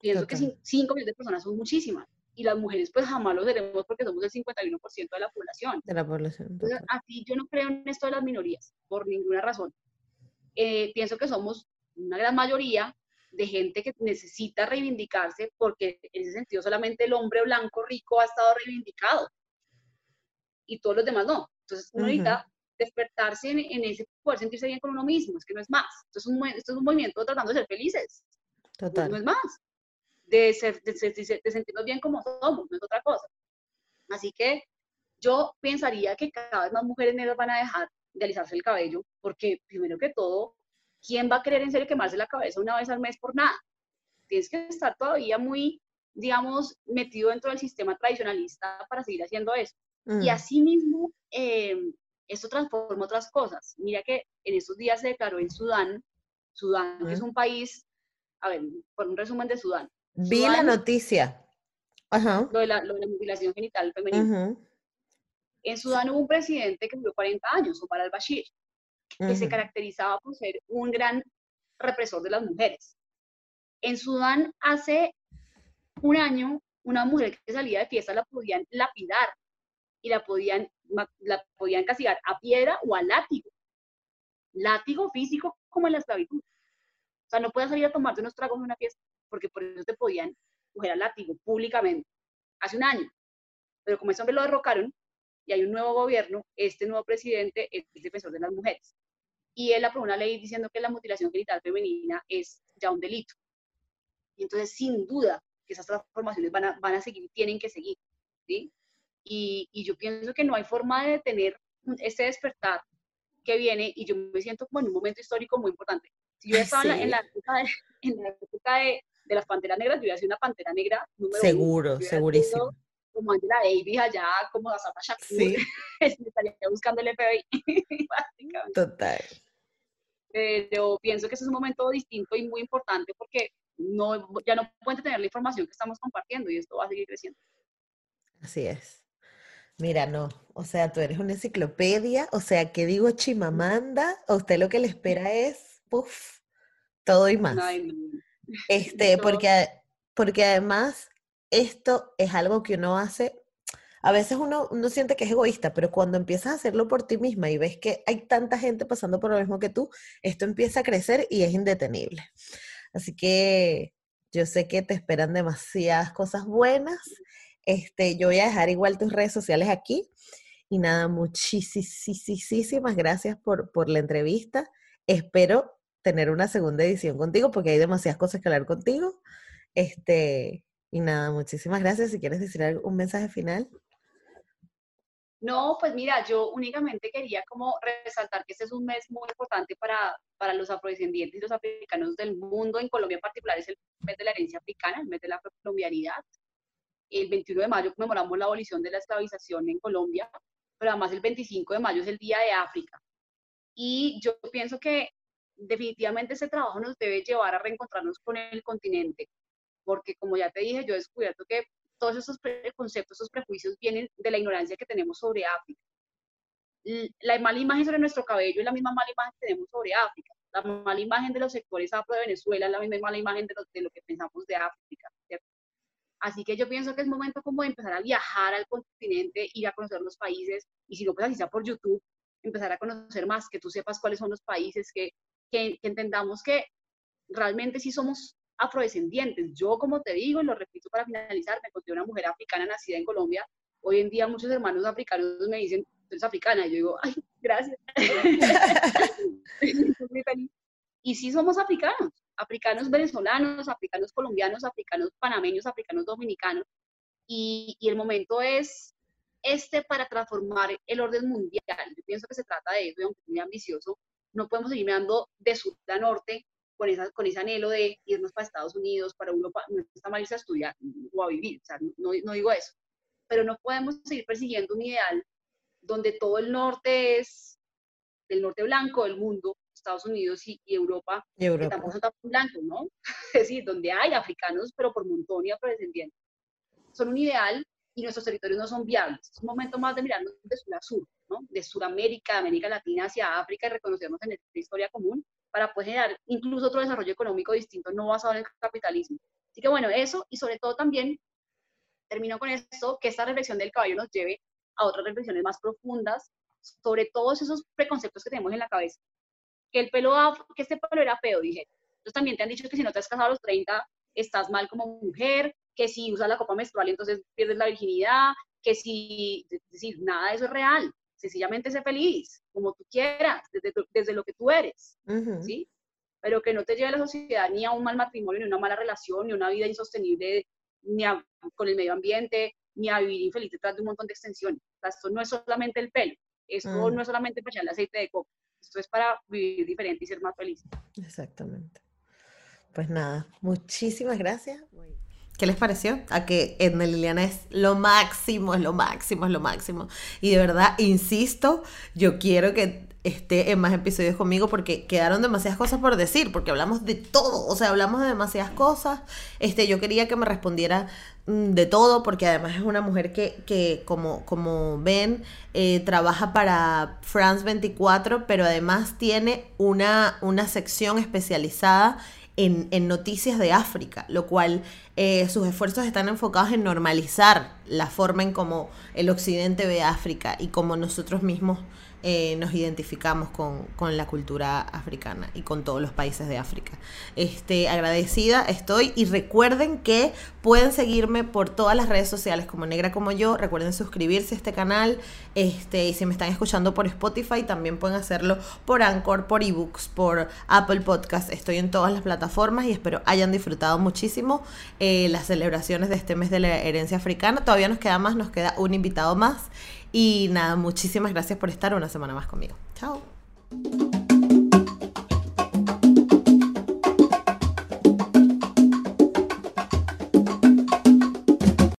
Pienso que 5 millones de personas son muchísimas y las mujeres pues jamás lo seremos porque somos el 51% de la población. De la población. Entonces, así yo no creo en esto de las minorías, por ninguna razón. Eh, pienso que somos una gran mayoría de gente que necesita reivindicarse porque en ese sentido solamente el hombre blanco rico ha estado reivindicado y todos los demás no. Entonces uno necesita despertarse en, ese poder sentirse bien con uno mismo, es que no es más. Esto es un, esto es un movimiento tratando de ser felices. Total. No, es más. De, ser, de, de sentirnos bien como somos, no es otra cosa. Así que yo pensaría que cada vez más mujeres negras van a dejar de alisarse el cabello, porque primero que todo, ¿quién va a querer en serio quemarse la cabeza una vez al mes por nada? Tienes que estar todavía muy, digamos, metido dentro del sistema tradicionalista para seguir haciendo eso. Y mm. asimismo, eh, esto transforma otras cosas. Mira que en estos días se declaró en Sudán, Sudán, que es un país, a ver, por un resumen de Sudán. Vi la noticia. Ajá. Lo, de la, mutilación genital femenina. En Sudán hubo un presidente que duró 40 años, Omar al-Bashir, que se caracterizaba por ser un gran represor de las mujeres. En Sudán hace un año, una mujer que salía de fiesta la podían lapidar y la podían, la podían castigar a piedra o a látigo. Látigo físico como en la esclavitud. O sea, no puedes salir a tomarte unos tragos en una fiesta porque por eso te podían coger a látigo públicamente. Hace un año. Pero como ese hombre lo derrocaron y hay un nuevo gobierno, este nuevo presidente es defensor de las mujeres. Y él aprobó una ley diciendo que la mutilación genital femenina es ya un delito. Y entonces, sin duda, que esas transformaciones van a, van a seguir, tienen que seguir. ¿sí? Y, y, yo pienso que no hay forma de detener este despertar que viene y yo me siento como en un momento histórico muy importante. Si yo estaba en, la, época, de, [laughs] en la época de, de, las panteras negras, yo iba a ser una pantera negra número Seguro, segurísimo. Como Angela Davis allá, como Azapa Shakur, sí. [laughs] estaría buscando el FBI, [laughs] Total. Pero pienso que ese es un momento distinto y muy importante porque no, ya no pueden tener la información que estamos compartiendo y esto va a seguir creciendo. Así es. Mira, no, o sea, tú eres una enciclopedia, o sea, ¿qué digo Chimamanda? A usted lo que le espera es, puff, todo y más. [laughs] Este, porque, porque además esto es algo que uno hace, a veces uno, uno siente que es egoísta, pero cuando empiezas a hacerlo por ti misma y ves que hay tanta gente pasando por lo mismo que tú, esto empieza a crecer y es indetenible. Así que yo sé que te esperan demasiadas cosas buenas este, yo voy a dejar igual tus redes sociales aquí. Y nada, muchísimas gracias por, por la entrevista. Espero tener una segunda edición contigo porque hay demasiadas cosas que hablar contigo. Este, y nada, muchísimas gracias. Si quieres decir algo, un mensaje final. No, pues mira, yo únicamente quería como resaltar que este es un mes muy importante para, para los afrodescendientes y los africanos del mundo. En Colombia en particular es el mes de la herencia africana, el mes de la colombianidad. El 21 de mayo conmemoramos la abolición de la esclavización en Colombia, pero además el 25 de mayo es el Día de África. Y yo pienso que definitivamente ese trabajo nos debe llevar a reencontrarnos con el continente, porque como ya te dije, yo he descubierto que todos esos conceptos, esos prejuicios vienen de la ignorancia que tenemos sobre África. La mala imagen sobre nuestro cabello es la misma mala imagen que tenemos sobre África. La mala imagen de los sectores afro de Venezuela es la misma mala imagen de lo, de lo que pensamos de África. Así que yo pienso que es momento como de empezar a viajar al continente, ir a conocer los países, y si no, pues así sea por YouTube, empezar a conocer más, que tú sepas cuáles son los países, que, que, entendamos que realmente sí somos afrodescendientes. Yo, como te digo, y lo repito para finalizar, me encontré una mujer africana nacida en Colombia. Hoy en día muchos hermanos africanos me dicen, tú eres africana. Y yo digo, ay, gracias. [laughs] [laughs] y sí somos africanos africanos venezolanos, africanos colombianos, africanos panameños, africanos dominicanos. Y, y, el momento es este para transformar el orden mundial. Yo pienso que se trata de eso, aunque es muy ambicioso, no podemos seguir mirando de sur a norte con, ese anhelo de irnos para Estados Unidos, para Europa. No está mal irse a estudiar o a vivir, o sea, no, no digo eso. Pero no podemos seguir persiguiendo un ideal donde todo el norte es del norte blanco del mundo Estados Unidos y, Europa, que tampoco son tan blancos, ¿no? [laughs] es decir, donde hay africanos, pero por montón y afrodescendientes. Son un ideal y nuestros territorios no son viables. Es un momento más de mirarnos de sur a sur, ¿no? De Sudamérica, de América Latina hacia África y reconocernos en esta historia común para poder generar incluso otro desarrollo económico distinto, no basado en el capitalismo, Así que bueno, eso y sobre todo también termino con esto, que esta reflexión del caballo nos lleve a otras reflexiones más profundas sobre todos esos preconceptos que tenemos en la cabeza. Que el pelo, que este pelo era feo, dije. Entonces también te han dicho que si no te has casado a los 30, estás mal como mujer, que si usas la copa menstrual, entonces pierdes la virginidad, que si, es decir, nada de eso es real. Sencillamente sé feliz, como tú quieras, desde, desde lo que tú eres, ¿sí? Pero que no te lleve a la sociedad ni a un mal matrimonio, ni a una mala relación, ni a una vida insostenible, ni con el medio ambiente, ni a vivir infeliz detrás de un montón de extensiones. esto no es solamente el pelo, esto mm. no es solamente para echar el aceite de coco, esto es para vivir diferente y ser más feliz. Exactamente. Pues nada, muchísimas gracias. ¿Qué les pareció? A que Edna Liliana es lo máximo, es lo máximo, es lo máximo. Y de verdad, insisto, yo quiero que esté en más episodios conmigo porque quedaron demasiadas cosas por decir, porque hablamos de todo, o sea, hablamos de demasiadas cosas. Este, yo quería que me respondiera mm, de todo, porque además es una mujer que, que como, como ven, eh, trabaja para France 24, pero además tiene una, una sección especializada en, en, noticias de África, lo cual eh, sus esfuerzos están enfocados en normalizar la forma en cómo el occidente ve África y cómo nosotros mismos eh, nos identificamos con, la cultura africana y con todos los países de África. Este, agradecida estoy y recuerden que pueden seguirme por todas las redes sociales como Negra como yo. Recuerden suscribirse a este canal este, y si me están escuchando por Spotify también pueden hacerlo por Anchor, por eBooks, por Apple Podcast. Estoy en todas las plataformas y espero hayan disfrutado muchísimo eh, las celebraciones de este mes de la herencia africana. Todavía nos queda más, nos queda un invitado más. Y nada, muchísimas gracias por estar una semana más conmigo. Chao.